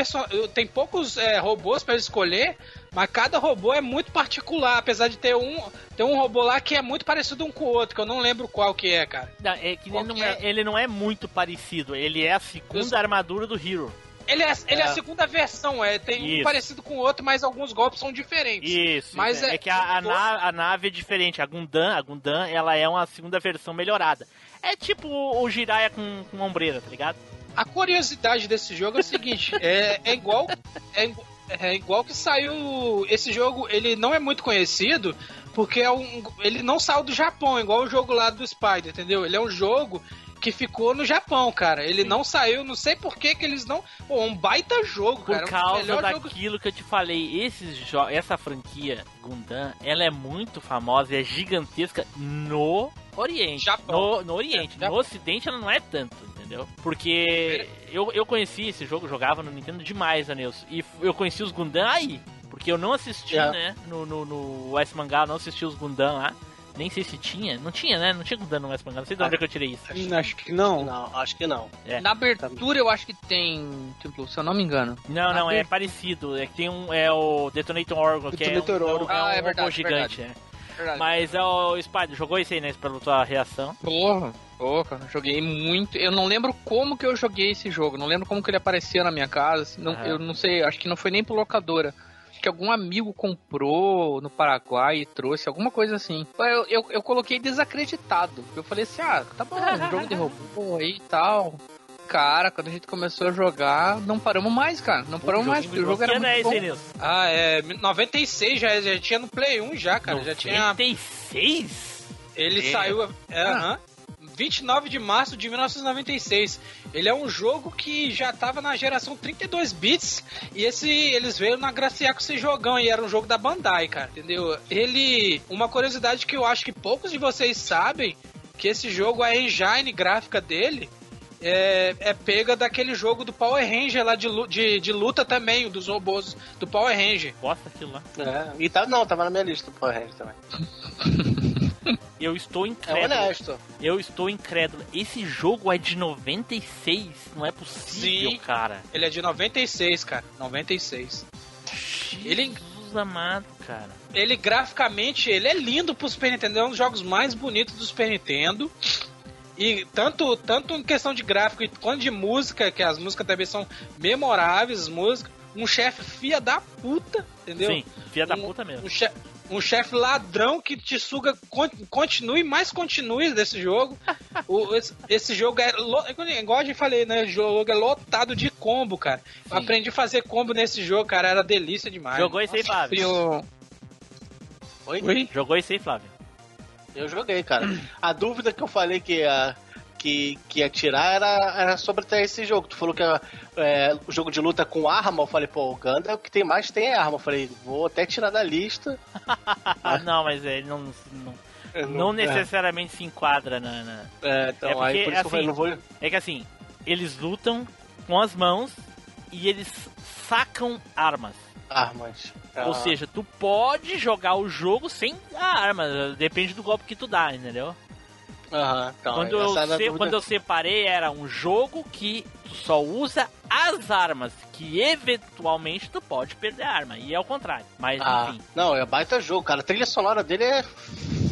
tem poucos é, robôs pra escolher, mas cada robô é muito particular, apesar de ter um ter um robô lá que é muito parecido um com o outro, que eu não lembro qual que é, cara. Não, é que ele não que é, ele não é muito parecido, ele é a segunda armadura do Hero. Ele é, ele é. a É. segunda versão, é, tem um Isso. parecido com o outro, mas alguns golpes são diferentes. Isso, Mas é, é- é que a, a, na- a nave é diferente. A Gundam, a Gundam, ela é uma segunda versão melhorada. É tipo o Jiraiya com, com ombreira, tá ligado? A curiosidade desse jogo é o seguinte, é, é igual é, é igual que saiu esse jogo, ele não é muito conhecido porque é um, ele não saiu do Japão, igual o jogo lá do Spider, entendeu? Ele é um jogo que ficou no Japão, cara. Ele não saiu, não sei por que que eles não, pô, um baita jogo, Por cara, dos causa daquilo que eu te falei, esses jo- essa franquia Gundam, ela é muito famosa e é gigantesca no Oriente. No, no Oriente. No Ocidente ela não é tanto, entendeu? Porque eu, eu conheci esse jogo, jogava no Nintendo demais, Anilson. E eu conheci os Gundam aí. Porque eu não assisti, Yeah. né? No, no, no West Mangá, eu não assisti os Gundam lá. Nem sei se tinha. Não tinha, né? Não tinha Gundam no West Mangá. Não sei de onde é que eu tirei isso. Acho que não. Não, acho que não. É. Na abertura eu acho que tem, tipo, se eu não me engano. Não, não, é parecido. É que tem um. É o Detonator Orgon, que é um, Detonator é um, Orgon. é um Ah, é robô verdade, gigante, verdade. é. Verdade. Mas é o Spider, jogou esse aí, né? Pela tua reação. Porra, porra, joguei muito. Eu não lembro como que eu joguei esse jogo, não lembro como que ele apareceu na minha casa. assim, não-. Eu não sei, acho que não foi nem por locadora. Acho que algum amigo comprou no Paraguai e trouxe, alguma coisa assim. Eu, eu, eu coloquei desacreditado. Eu falei assim, ah, tá bom, um jogo de robô aí e tal. Cara, quando a gente começou a jogar, não paramos mais, cara. Não paramos mais, porque o jogo era é muito esse, bom. Nilson? Ah, é 96 já, já tinha no Play 1 já, cara, já tinha 96? Ele É. saiu. É, aham. 29 de março de 1996. Ele é um jogo que já tava na geração 32 bits e esse eles veio na graciar com esse jogão e era um jogo da Bandai, cara, entendeu? Ele, uma curiosidade que eu acho que poucos de vocês sabem, que esse jogo a engine gráfica dele é, é pega daquele jogo do Power Ranger lá de, de, de luta também, dos robôs do Power Ranger. Bosta aquilo lá. É, e tá, não, tava na minha lista o Power Ranger também. Eu estou É incrédulo. honesto. Eu estou incrédulo. Esse jogo é de 96? Não é possível, Sim. cara. Ele é de 96, cara. 96. Ele, Jesus amado, cara. ele graficamente, ele é lindo pro Super Nintendo, é um dos jogos mais bonitos do Super Nintendo. E tanto, tanto em questão de gráfico quanto de música, que as músicas também são memoráveis, as músicas. Um chefe fia da puta, entendeu? Sim, filha da Um- puta mesmo. Um chefe um chefe ladrão que te suga, con- continue mais continue desse jogo. O- esse, esse jogo é, lo- é igual a gente falei, né? O jogo é lotado de combo, cara. Eu aprendi a fazer combo nesse jogo, cara, era delícia demais. Jogou esse aí, Flávio? Eu... Oi? Jogou esse aí, Flávio? Eu joguei, cara. A dúvida que eu falei que ia, que, que ia tirar era, era sobre até esse jogo. Tu falou que é, é, o jogo de luta com arma. Eu falei, pô, o Ganda é o que tem mais tem arma. Eu falei, vou até tirar da lista. Ah, não, mas ele não, não, não é. necessariamente se enquadra na. na- É, então, É porque, aí por isso que eu falei, assim, não vou. É que assim, eles lutam com as mãos e eles sacam armas. Armas. Ou Ah. seja, tu pode jogar o jogo sem a arma, depende do golpe que tu dá, entendeu? Aham, então, quando, eu era a se- dúvida. quando eu separei, era um jogo que tu só usa as armas, que eventualmente tu pode perder a arma, e é o contrário. Mas Ah, enfim. não, é baita jogo, cara. A trilha sonora dele é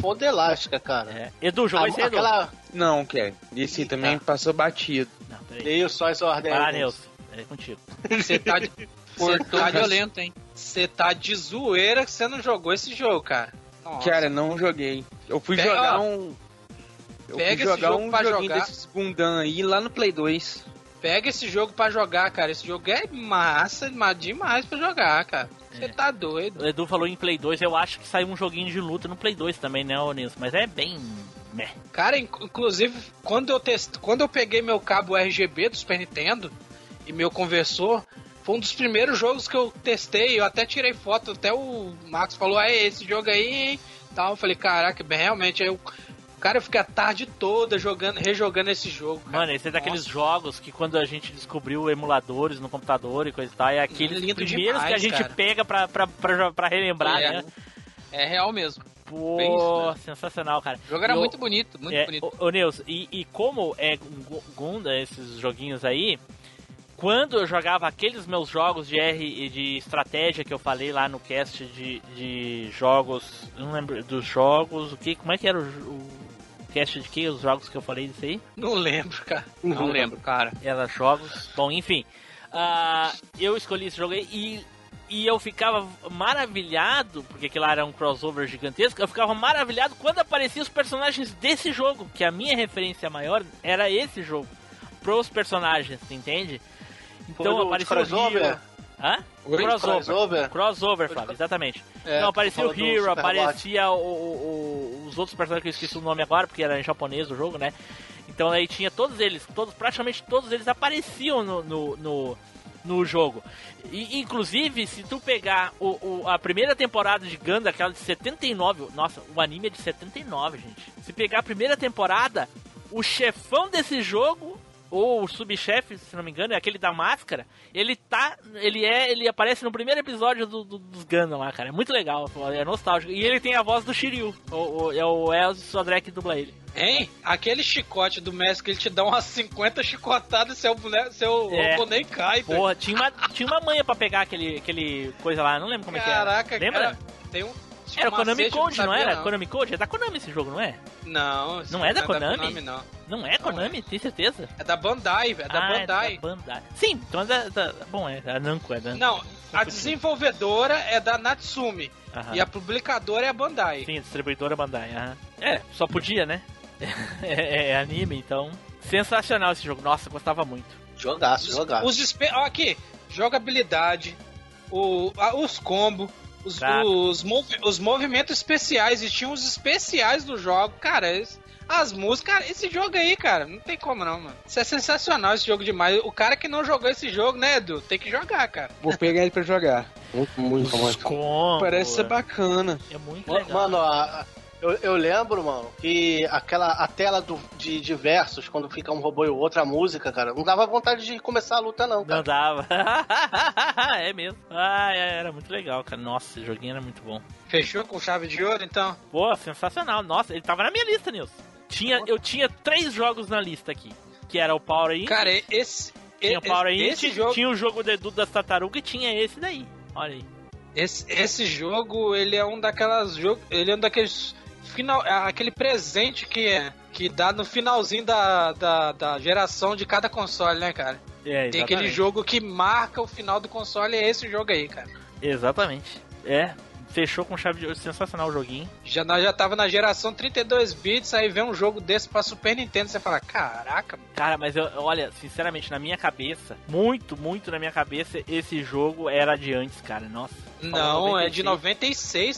foda elástica, cara. É. Edu, jogou A- esse Edu? aquela... Não, Kevin. Esse também passou batido. Não, peraí. Só as ordens. Aí, Nilson. É contigo. Você tá, de, Você tá violento, hein? Você tá de zoeira que você não jogou esse jogo, cara. Nossa. Cara, não joguei. Eu fui Pega- jogar um. Eu pega esse jogo um pra jogar. desses Gundam aí lá no Play 2. Pega esse jogo pra jogar, cara. Esse jogo é massa mas demais pra jogar, cara. Você tá doido. O Edu falou em Play 2, eu acho que saiu um joguinho de luta no Play 2 também, né, ô Nilson? Mas é bem. Cara, inc- inclusive, quando eu test... quando eu peguei meu cabo RGB do Super Nintendo e meu conversor, foi um dos primeiros jogos que eu testei. Eu até tirei foto, até o Max falou: "Ah, esse jogo aí, hein?" Tal, eu falei: "Caraca, bem, realmente aí eu Cara, eu fiquei a tarde toda jogando, rejogando esse jogo. cara. Mano, esse é daqueles jogos que quando a gente descobriu emuladores no computador e coisa e tal, é aqueles Lindo primeiros demais, que a gente cara. pega pra, pra, pra, pra relembrar, É. né? É real mesmo. Pô, isso, né? sensacional, cara. O jogo era muito bonito, muito é, bonito. Ô, Neus, e, e como é Gu- Gunda, esses joguinhos aí, quando eu jogava aqueles meus jogos de R de estratégia que eu falei lá no cast de, de jogos, não lembro dos jogos, o que, como é que era o, o cast de que os jogos que eu falei disso aí? Não lembro, cara. Não lembro, cara. Era jogos. Bom, enfim. ah, eu escolhi esse jogo aí e, e eu ficava maravilhado, porque aquilo lá era um crossover gigantesco, eu ficava maravilhado quando apareciam os personagens desse jogo, que a minha referência maior era esse jogo. Pros personagens, entende? Então apareceu o crossover? Hã? De Crossover. crossover? Crossover, Flávio, exatamente. É, Não, aparecia o Hero, aparecia o- o- os outros personagens que eu esqueci o nome agora, porque era em japonês o jogo, né? Então aí tinha todos eles, todos, praticamente todos eles apareciam no, no, no, no jogo. E, inclusive, se tu pegar o, o- a primeira temporada de Gundam, aquela de 79, nossa, o anime é de 79, gente. Se pegar a primeira temporada, o chefão desse jogo ou o subchefe, se não me engano, é aquele da máscara, ele tá. Ele é. Ele aparece no primeiro episódio do, do- dos Gundam lá, cara. É muito legal, é nostálgico. E ele tem a voz do Shiryu. O, o- é o Elzo Sodré que dubla ele. Hein? Aquele chicote do Messi que ele te dá umas 50 chicotadas e seu, seu É. nem cai. Porra, tinha uma, tinha uma manha pra pegar aquele, aquele coisa lá, não lembro como é que Caraca, era. Lembra? cara, tem um. Era o Konami Code, não, sabia, era? não. Konami Code? É da Konami esse jogo, não é? Não, Não é da Konami? Konami, não. Não é Konami, tem certeza? É da Bandai, velho. É da ah, Bandai. É da Bandai. Sim, então é da, da- Bom, é da Namco, é da Não, a desenvolvedora é da Natsumi. Aham. E a publicadora é a Bandai. Sim, a distribuidora Bandai. aham. É, só podia, né? é, é anime, então. Sensacional esse jogo. Nossa, gostava muito. Jogaço, jogaço. Os. Ó, aqui, jogabilidade, o, a- os combos, os, os, movi- os movimentos especiais, e tinha os especiais do jogo, cara, as músicas, cara, esse jogo aí, cara, não tem como não, mano. Isso é sensacional, esse jogo demais. O cara que não jogou esse jogo, né, Edu, tem que jogar, cara. Vou pegar ele pra jogar. Muito, muito, muito. Como? Parece ser bacana. É muito legal. Mano, a- eu, eu lembro, mano, que aquela a tela do, de, de versos, quando fica um robô e o outro, a música, cara, não dava vontade de começar a luta, não, cara. Não dava. é mesmo. Ah, é, era muito legal, cara. Nossa, esse joguinho era muito bom. Fechou com chave de ouro, então? Pô, sensacional. Nossa, ele tava na minha lista, Nilson. Tinha, eu tinha três jogos na lista aqui. Que era o Power In. Cara, esse... tinha o Power In, esse tinha, jogo... tinha o jogo do Edu das Tartarugas e tinha esse daí. Olha aí. Esse, esse jogo, ele é um daquelas jogos, ele é um daqueles final, é aquele presente que é que dá no finalzinho da, da, da geração de cada console, né, cara? É, Tem aquele jogo que marca o final do console, é esse jogo aí, cara. Exatamente. É, fechou com chave de ouro. Sensacional o joguinho. Já nós já tava na geração 32 bits, aí vem um jogo desse pra Super Nintendo, você fala, caraca, mano. Cara, mas eu, olha, sinceramente, na minha cabeça, muito, muito na minha cabeça, esse jogo era de antes, cara. Nossa. Não, é de 96.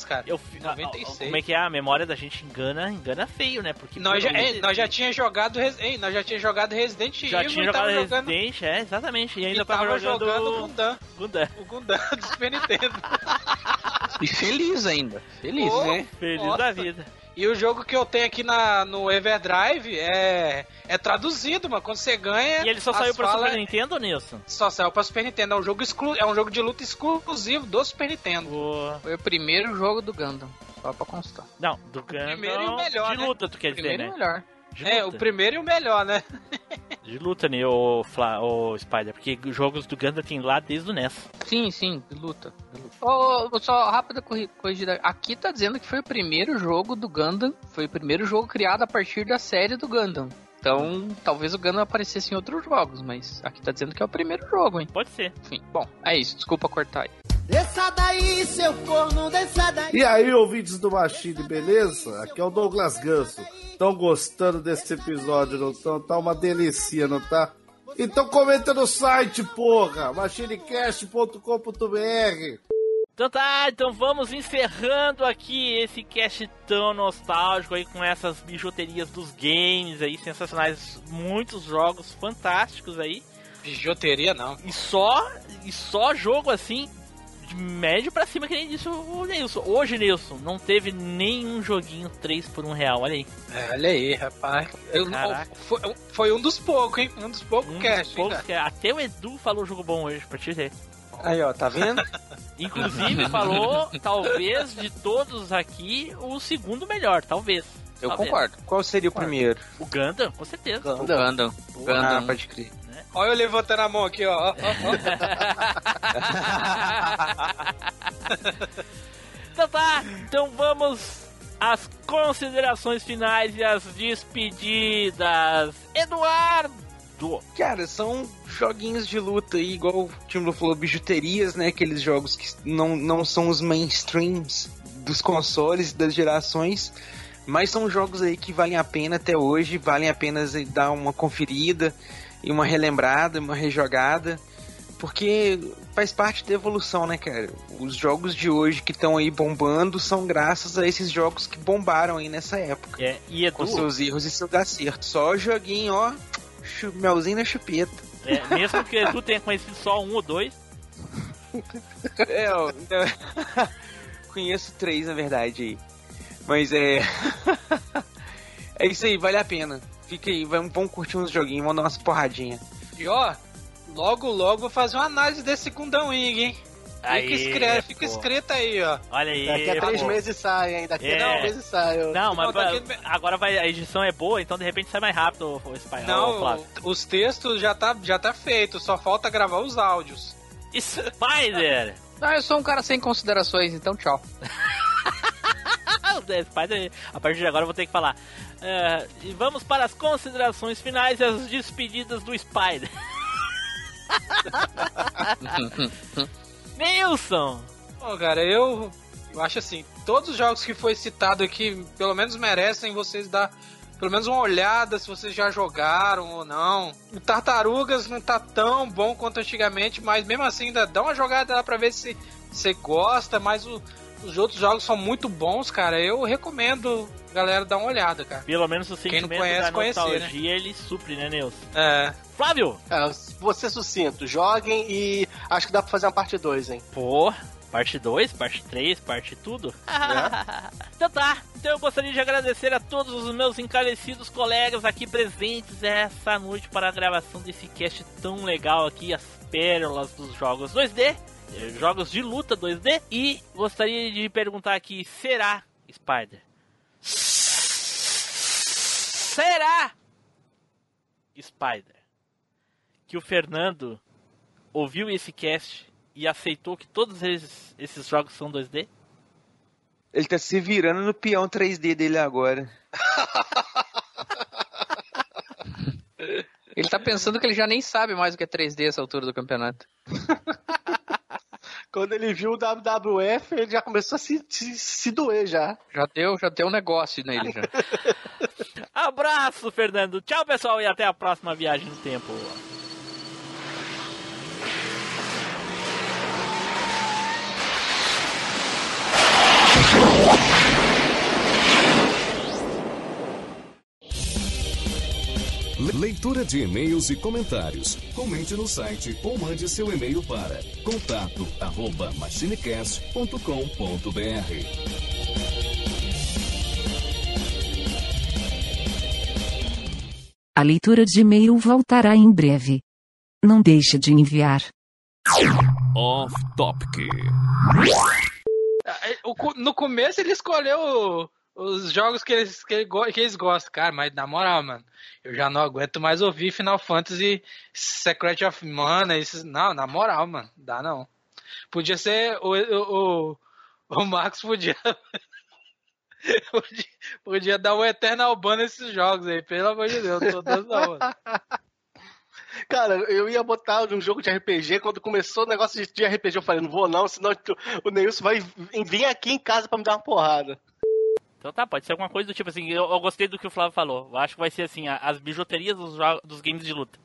96, cara. Eu, fi- 96. Como é que é? A memória da gente engana, engana feio, né? Porque Nós já, pelo é, nós já tinha jogado, ei, nós já tinha jogado Resident já Evil tinha e jogado tava jogando Resident, é, exatamente. E ainda e tava, tava jogando, jogando Gundam. Gundam. O Gundam do Super Nintendo. E feliz ainda. Feliz, Pô, né? Feliz Nossa. da vida. E o jogo que eu tenho aqui na, no Everdrive é, é traduzido, mano. Quando você ganha. E ele só saiu pra falas- Super Nintendo, Nilson? Só saiu pra Super Nintendo. É um jogo, exclu... é um jogo de luta exclusivo do Super Nintendo. Foi o primeiro jogo do Gundam. Só pra constar. Não, do Gundam primeiro e o melhor, de né? luta, tu quer dizer, Primeiro e né? melhor. É, o primeiro e o melhor, né? De luta, né, o, Fla, o Spider? Porque jogos do Gundam tem lá desde o NES. Sim, sim, de luta. de luta. Ô, ô, só rápida corri- corrigida. Aqui tá dizendo que foi o primeiro jogo do Gundam. Foi o primeiro jogo criado a partir da série do Gundam. Então, talvez o Gundam aparecesse em outros jogos, mas aqui tá dizendo que é o primeiro jogo, hein? Pode ser. Enfim, bom, é isso. Desculpa cortar aí. Desça daí, seu corno, desça daí. E aí, ouvintes do Machine, beleza? Aqui é o Douglas Ganso. Estão gostando desse episódio, não estão? Tá uma delícia, não tá? Então comenta no site, porra! machinecast.com.br Então tá, então vamos encerrando aqui esse cast tão nostálgico aí com essas bijuterias dos games aí, sensacionais, muitos jogos fantásticos aí. Bijuteria não. E só, e só jogo assim, de médio pra cima, que nem disse o Nilson. Hoje, Nilson, não teve nenhum joguinho 3 por 1 real, olha aí. É, olha aí, rapaz. Eu, Caraca. foi, foi um dos poucos, hein? Um dos poucos Um cast, dos hein, poucos Até o Edu falou jogo bom hoje, pra te ver. Aí, ó, tá vendo? Inclusive falou, talvez, de todos aqui, o segundo melhor, talvez. Eu Talvez. concordo. Qual seria o primeiro? O Gundam, com certeza. O Gundam. Ah, Gundam. pode crer. Olha eu levantando a mão aqui, ó, Então tá, então vamos às considerações finais e às despedidas. Eduardo! Cara, são joguinhos de luta aí, igual o Timlo falou, bijuterias, né? Aqueles jogos que não, não são os mainstreams dos consoles, das gerações, mas são jogos aí que valem a pena até hoje, valem a pena dar uma conferida e uma relembrada, uma rejogada, porque faz parte da evolução, né, cara? Os jogos de hoje que estão aí bombando são graças a esses jogos que bombaram aí nessa época. É, e Edu, Com seus erros e seus acertos. Só joguinho, ó, melzinho na chupeta. é, mesmo que Edu tenha conhecido só um ou dois, É, ó, eu- conheço três, na verdade, aí. Mas é. é isso aí, vale a pena. Fica aí, vamos, vamos curtir uns joguinhos, vamos dar umas porradinhas. E ó, logo, logo vou fazer uma análise desse Gundam Wing, hein? Aí, fica, escrito, fica pô. escrito aí, ó. olha aí. Daqui a três pô. meses sai, hein? Daqui a É. três meses sai. eu- Não, mas daqui- agora vai, a edição é boa, então de repente sai mais rápido o espanhol, Não, Flávio. os textos já tá, já tá feito, só falta gravar os áudios. Spider! Ah, eu sou um cara sem considerações, então tchau. É, Spider, a partir de agora eu vou ter que falar. É, e vamos para as considerações finais e as despedidas do Spider. Nilson! Bom, cara, eu, eu acho assim, todos os jogos que foi citado aqui, pelo menos merecem vocês dar pelo menos uma olhada se vocês já jogaram ou não. O Tartarugas não tá tão bom quanto antigamente, mas mesmo assim ainda dá uma jogada lá pra ver se você gosta, mas o- os outros jogos são muito bons, cara. Eu recomendo a galera dar uma olhada, cara. Pelo menos o Quem não sentimento conhece, da conhecer, nostalgia ele supre, né, Nilson? É. Flávio! É, vou ser sucinto. Joguem e acho que dá pra fazer uma parte 2, hein? Pô, parte 2, parte 3, parte tudo. então tá, então eu gostaria de agradecer a todos os meus encarecidos colegas aqui presentes essa noite para a gravação desse cast tão legal aqui, as pérolas dos jogos 2D, eh, jogos de luta 2D. E gostaria de perguntar aqui, será, Spider? Será, Spider, que o Fernando ouviu esse cast e aceitou que todos esses, esses jogos são 2D? Ele tá se virando no peão 3D dele agora. Ele tá pensando que ele já nem sabe mais o que é 3D essa altura do campeonato. Quando ele viu o WWF, ele já começou a se, se, se doer já. Já deu, já deu um negócio nele já. Abraço, Fernando. Tchau, pessoal, e até a próxima viagem no tempo. Leitura de e-mails e comentários. Comente no site ou mande seu e-mail para contato arroba machinecast.com.br. A leitura de e-mail voltará em breve. Não deixe de enviar. Off Topic. É, o co- No começo ele escolheu os jogos que eles, que, eles gostam, cara, mas na moral, mano, eu já não aguento mais ouvir Final Fantasy Secret of Mana, esses, não, na moral, mano, dá não. Podia ser o, o, o, o Marcos podia podia, podia dar um Eternal Ban nesses jogos aí, pelo amor de Deus, tô dando não, mano. Cara, eu ia botar um jogo de RPG, quando começou o negócio de RPG, eu falei, não vou não, senão o Neilson vai vir aqui em casa pra me dar uma porrada. Então tá, pode ser alguma coisa do tipo assim. Eu, eu gostei do que o Flávio falou. Eu acho que vai ser assim: a- as bijuterias dos, dos games de luta.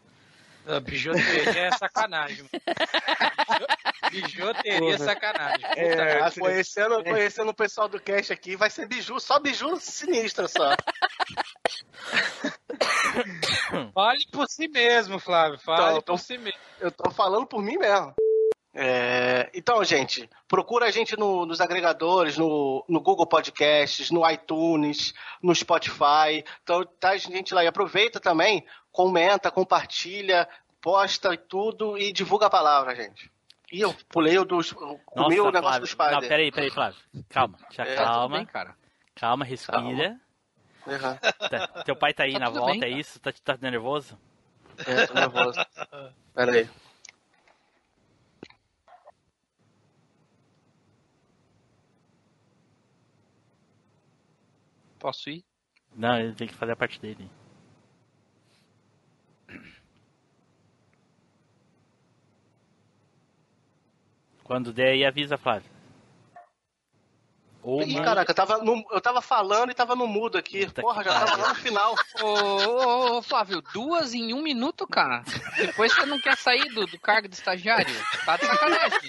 A bijuteria é sacanagem. Bijuteria é sacanagem. É, merda. conhecendo, conhecendo o pessoal do cast aqui, vai ser biju, só biju sinistra só. Fale por si mesmo, Flávio. Fale Então, por si mesmo. Eu tô falando por mim mesmo. É, então, gente, procura a gente no- nos agregadores, no, no Google Podcasts, no iTunes, no Spotify. Então, tá a gente lá e aproveita também, comenta, compartilha, posta e tudo e divulga a palavra, gente. E eu pulei o dos. O negócio Flávio. dos pais. Não, peraí, peraí, Flávio. Calma, já É, calma. bem, cara. Calma, respira. Tá- teu pai tá aí Tá na volta, bem, é isso? Tá, tá nervoso? É, tô nervoso. Pera Posso ir? Não, ele tem que fazer a parte dele. Quando der aí, avisa, Flávio. Ou Ih, manda- caraca, eu tava, no- eu tava falando e tava no mudo aqui. Porra, já tava lá no final. Ô, ô, ô, Flávio, duas em um minuto, cara. Depois você não quer sair do, do cargo de estagiário. Tá de sacanagem.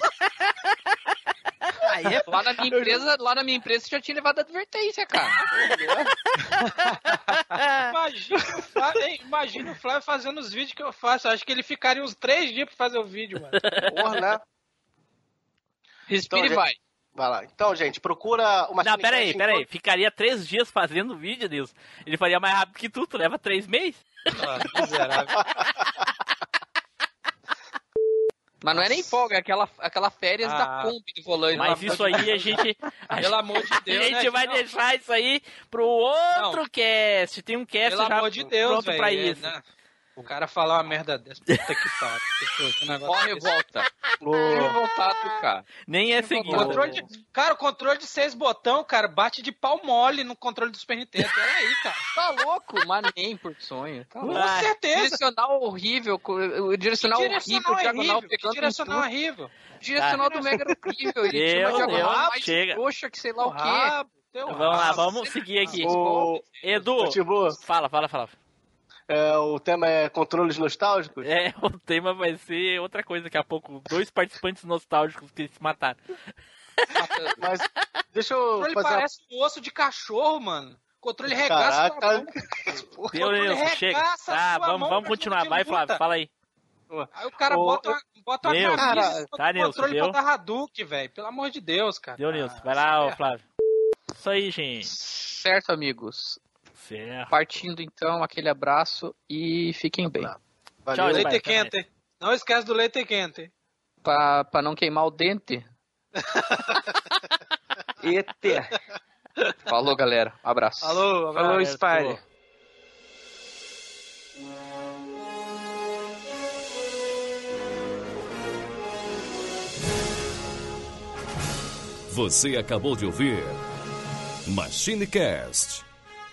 Aí é lá na minha empresa, lá na minha empresa você já tinha levado advertência, cara. Imagina o Flávio, imagina o Flávio fazendo os vídeos que eu faço. Eu acho que ele ficaria uns três dias pra fazer o vídeo, mano. Porra, né? Respira Então, e vai. gente, Vai lá. Então, gente, procura uma Não, peraí, peraí. Ficaria três dias fazendo o vídeo, Deus. Ele faria mais rápido que tu, tu leva três meses. Ah, miserável. Mas não é nem folga, é aquela, aquela férias Ah, da Kombi do volante. Mas isso aí a gente. a Pelo amor de Deus, A gente né, vai não. deixar isso aí pro outro cast. Tem um cast Pelo já amor de Deus, pronto velho. pra é, isso. né? O cara falar uma merda dessa, puta que pariu. Desse. volta. Revoltado, cara. Nem é seguido. Controle de- cara, o controle de seis botão, cara, bate de pau mole no controle do Super Nintendo. Peraí, cara. Tá louco? Mas nem por sonho. Tá Com louco. certeza. Direcional horrível, o direcional, horrível, direcional diagonal horrível, direcional horrível. Direcional Tá. do Mega era horrível. Mais chega. coxa que sei lá o quê. Vamos lá, vamos seguir aqui. O- Edu, fala, fala, fala. É, o tema é controles nostálgicos? É, o tema vai ser outra coisa daqui a pouco. Dois participantes nostálgicos que se mataram. Mas deixa O eu controle fazer uma... parece um osso de cachorro, mano. O controle regaça Caraca. tua mão. Deu, controle Nilson, chega. regaça Tá, vamos, vamos continuar. Vai, Flávio, fala aí. Aí o cara Ô, bota, uma- bota uma Nilson. camisa Cara, tá, Nilson, controle deu? pra Hadouken, velho. Pelo amor de Deus, cara. Deu, Nilson. Vai lá, ô, Flávio. Isso aí, gente. Certo, amigos. Certo. Partindo então, aquele abraço e fiquem bem. Tchau, Valeu. Leite Leite quente. quente. Não esquece do leite quente. Pra, pra não queimar o dente. Eter. Falou, galera. Abraço. Falou, abraço. Spire. Você acabou de ouvir MachineCast.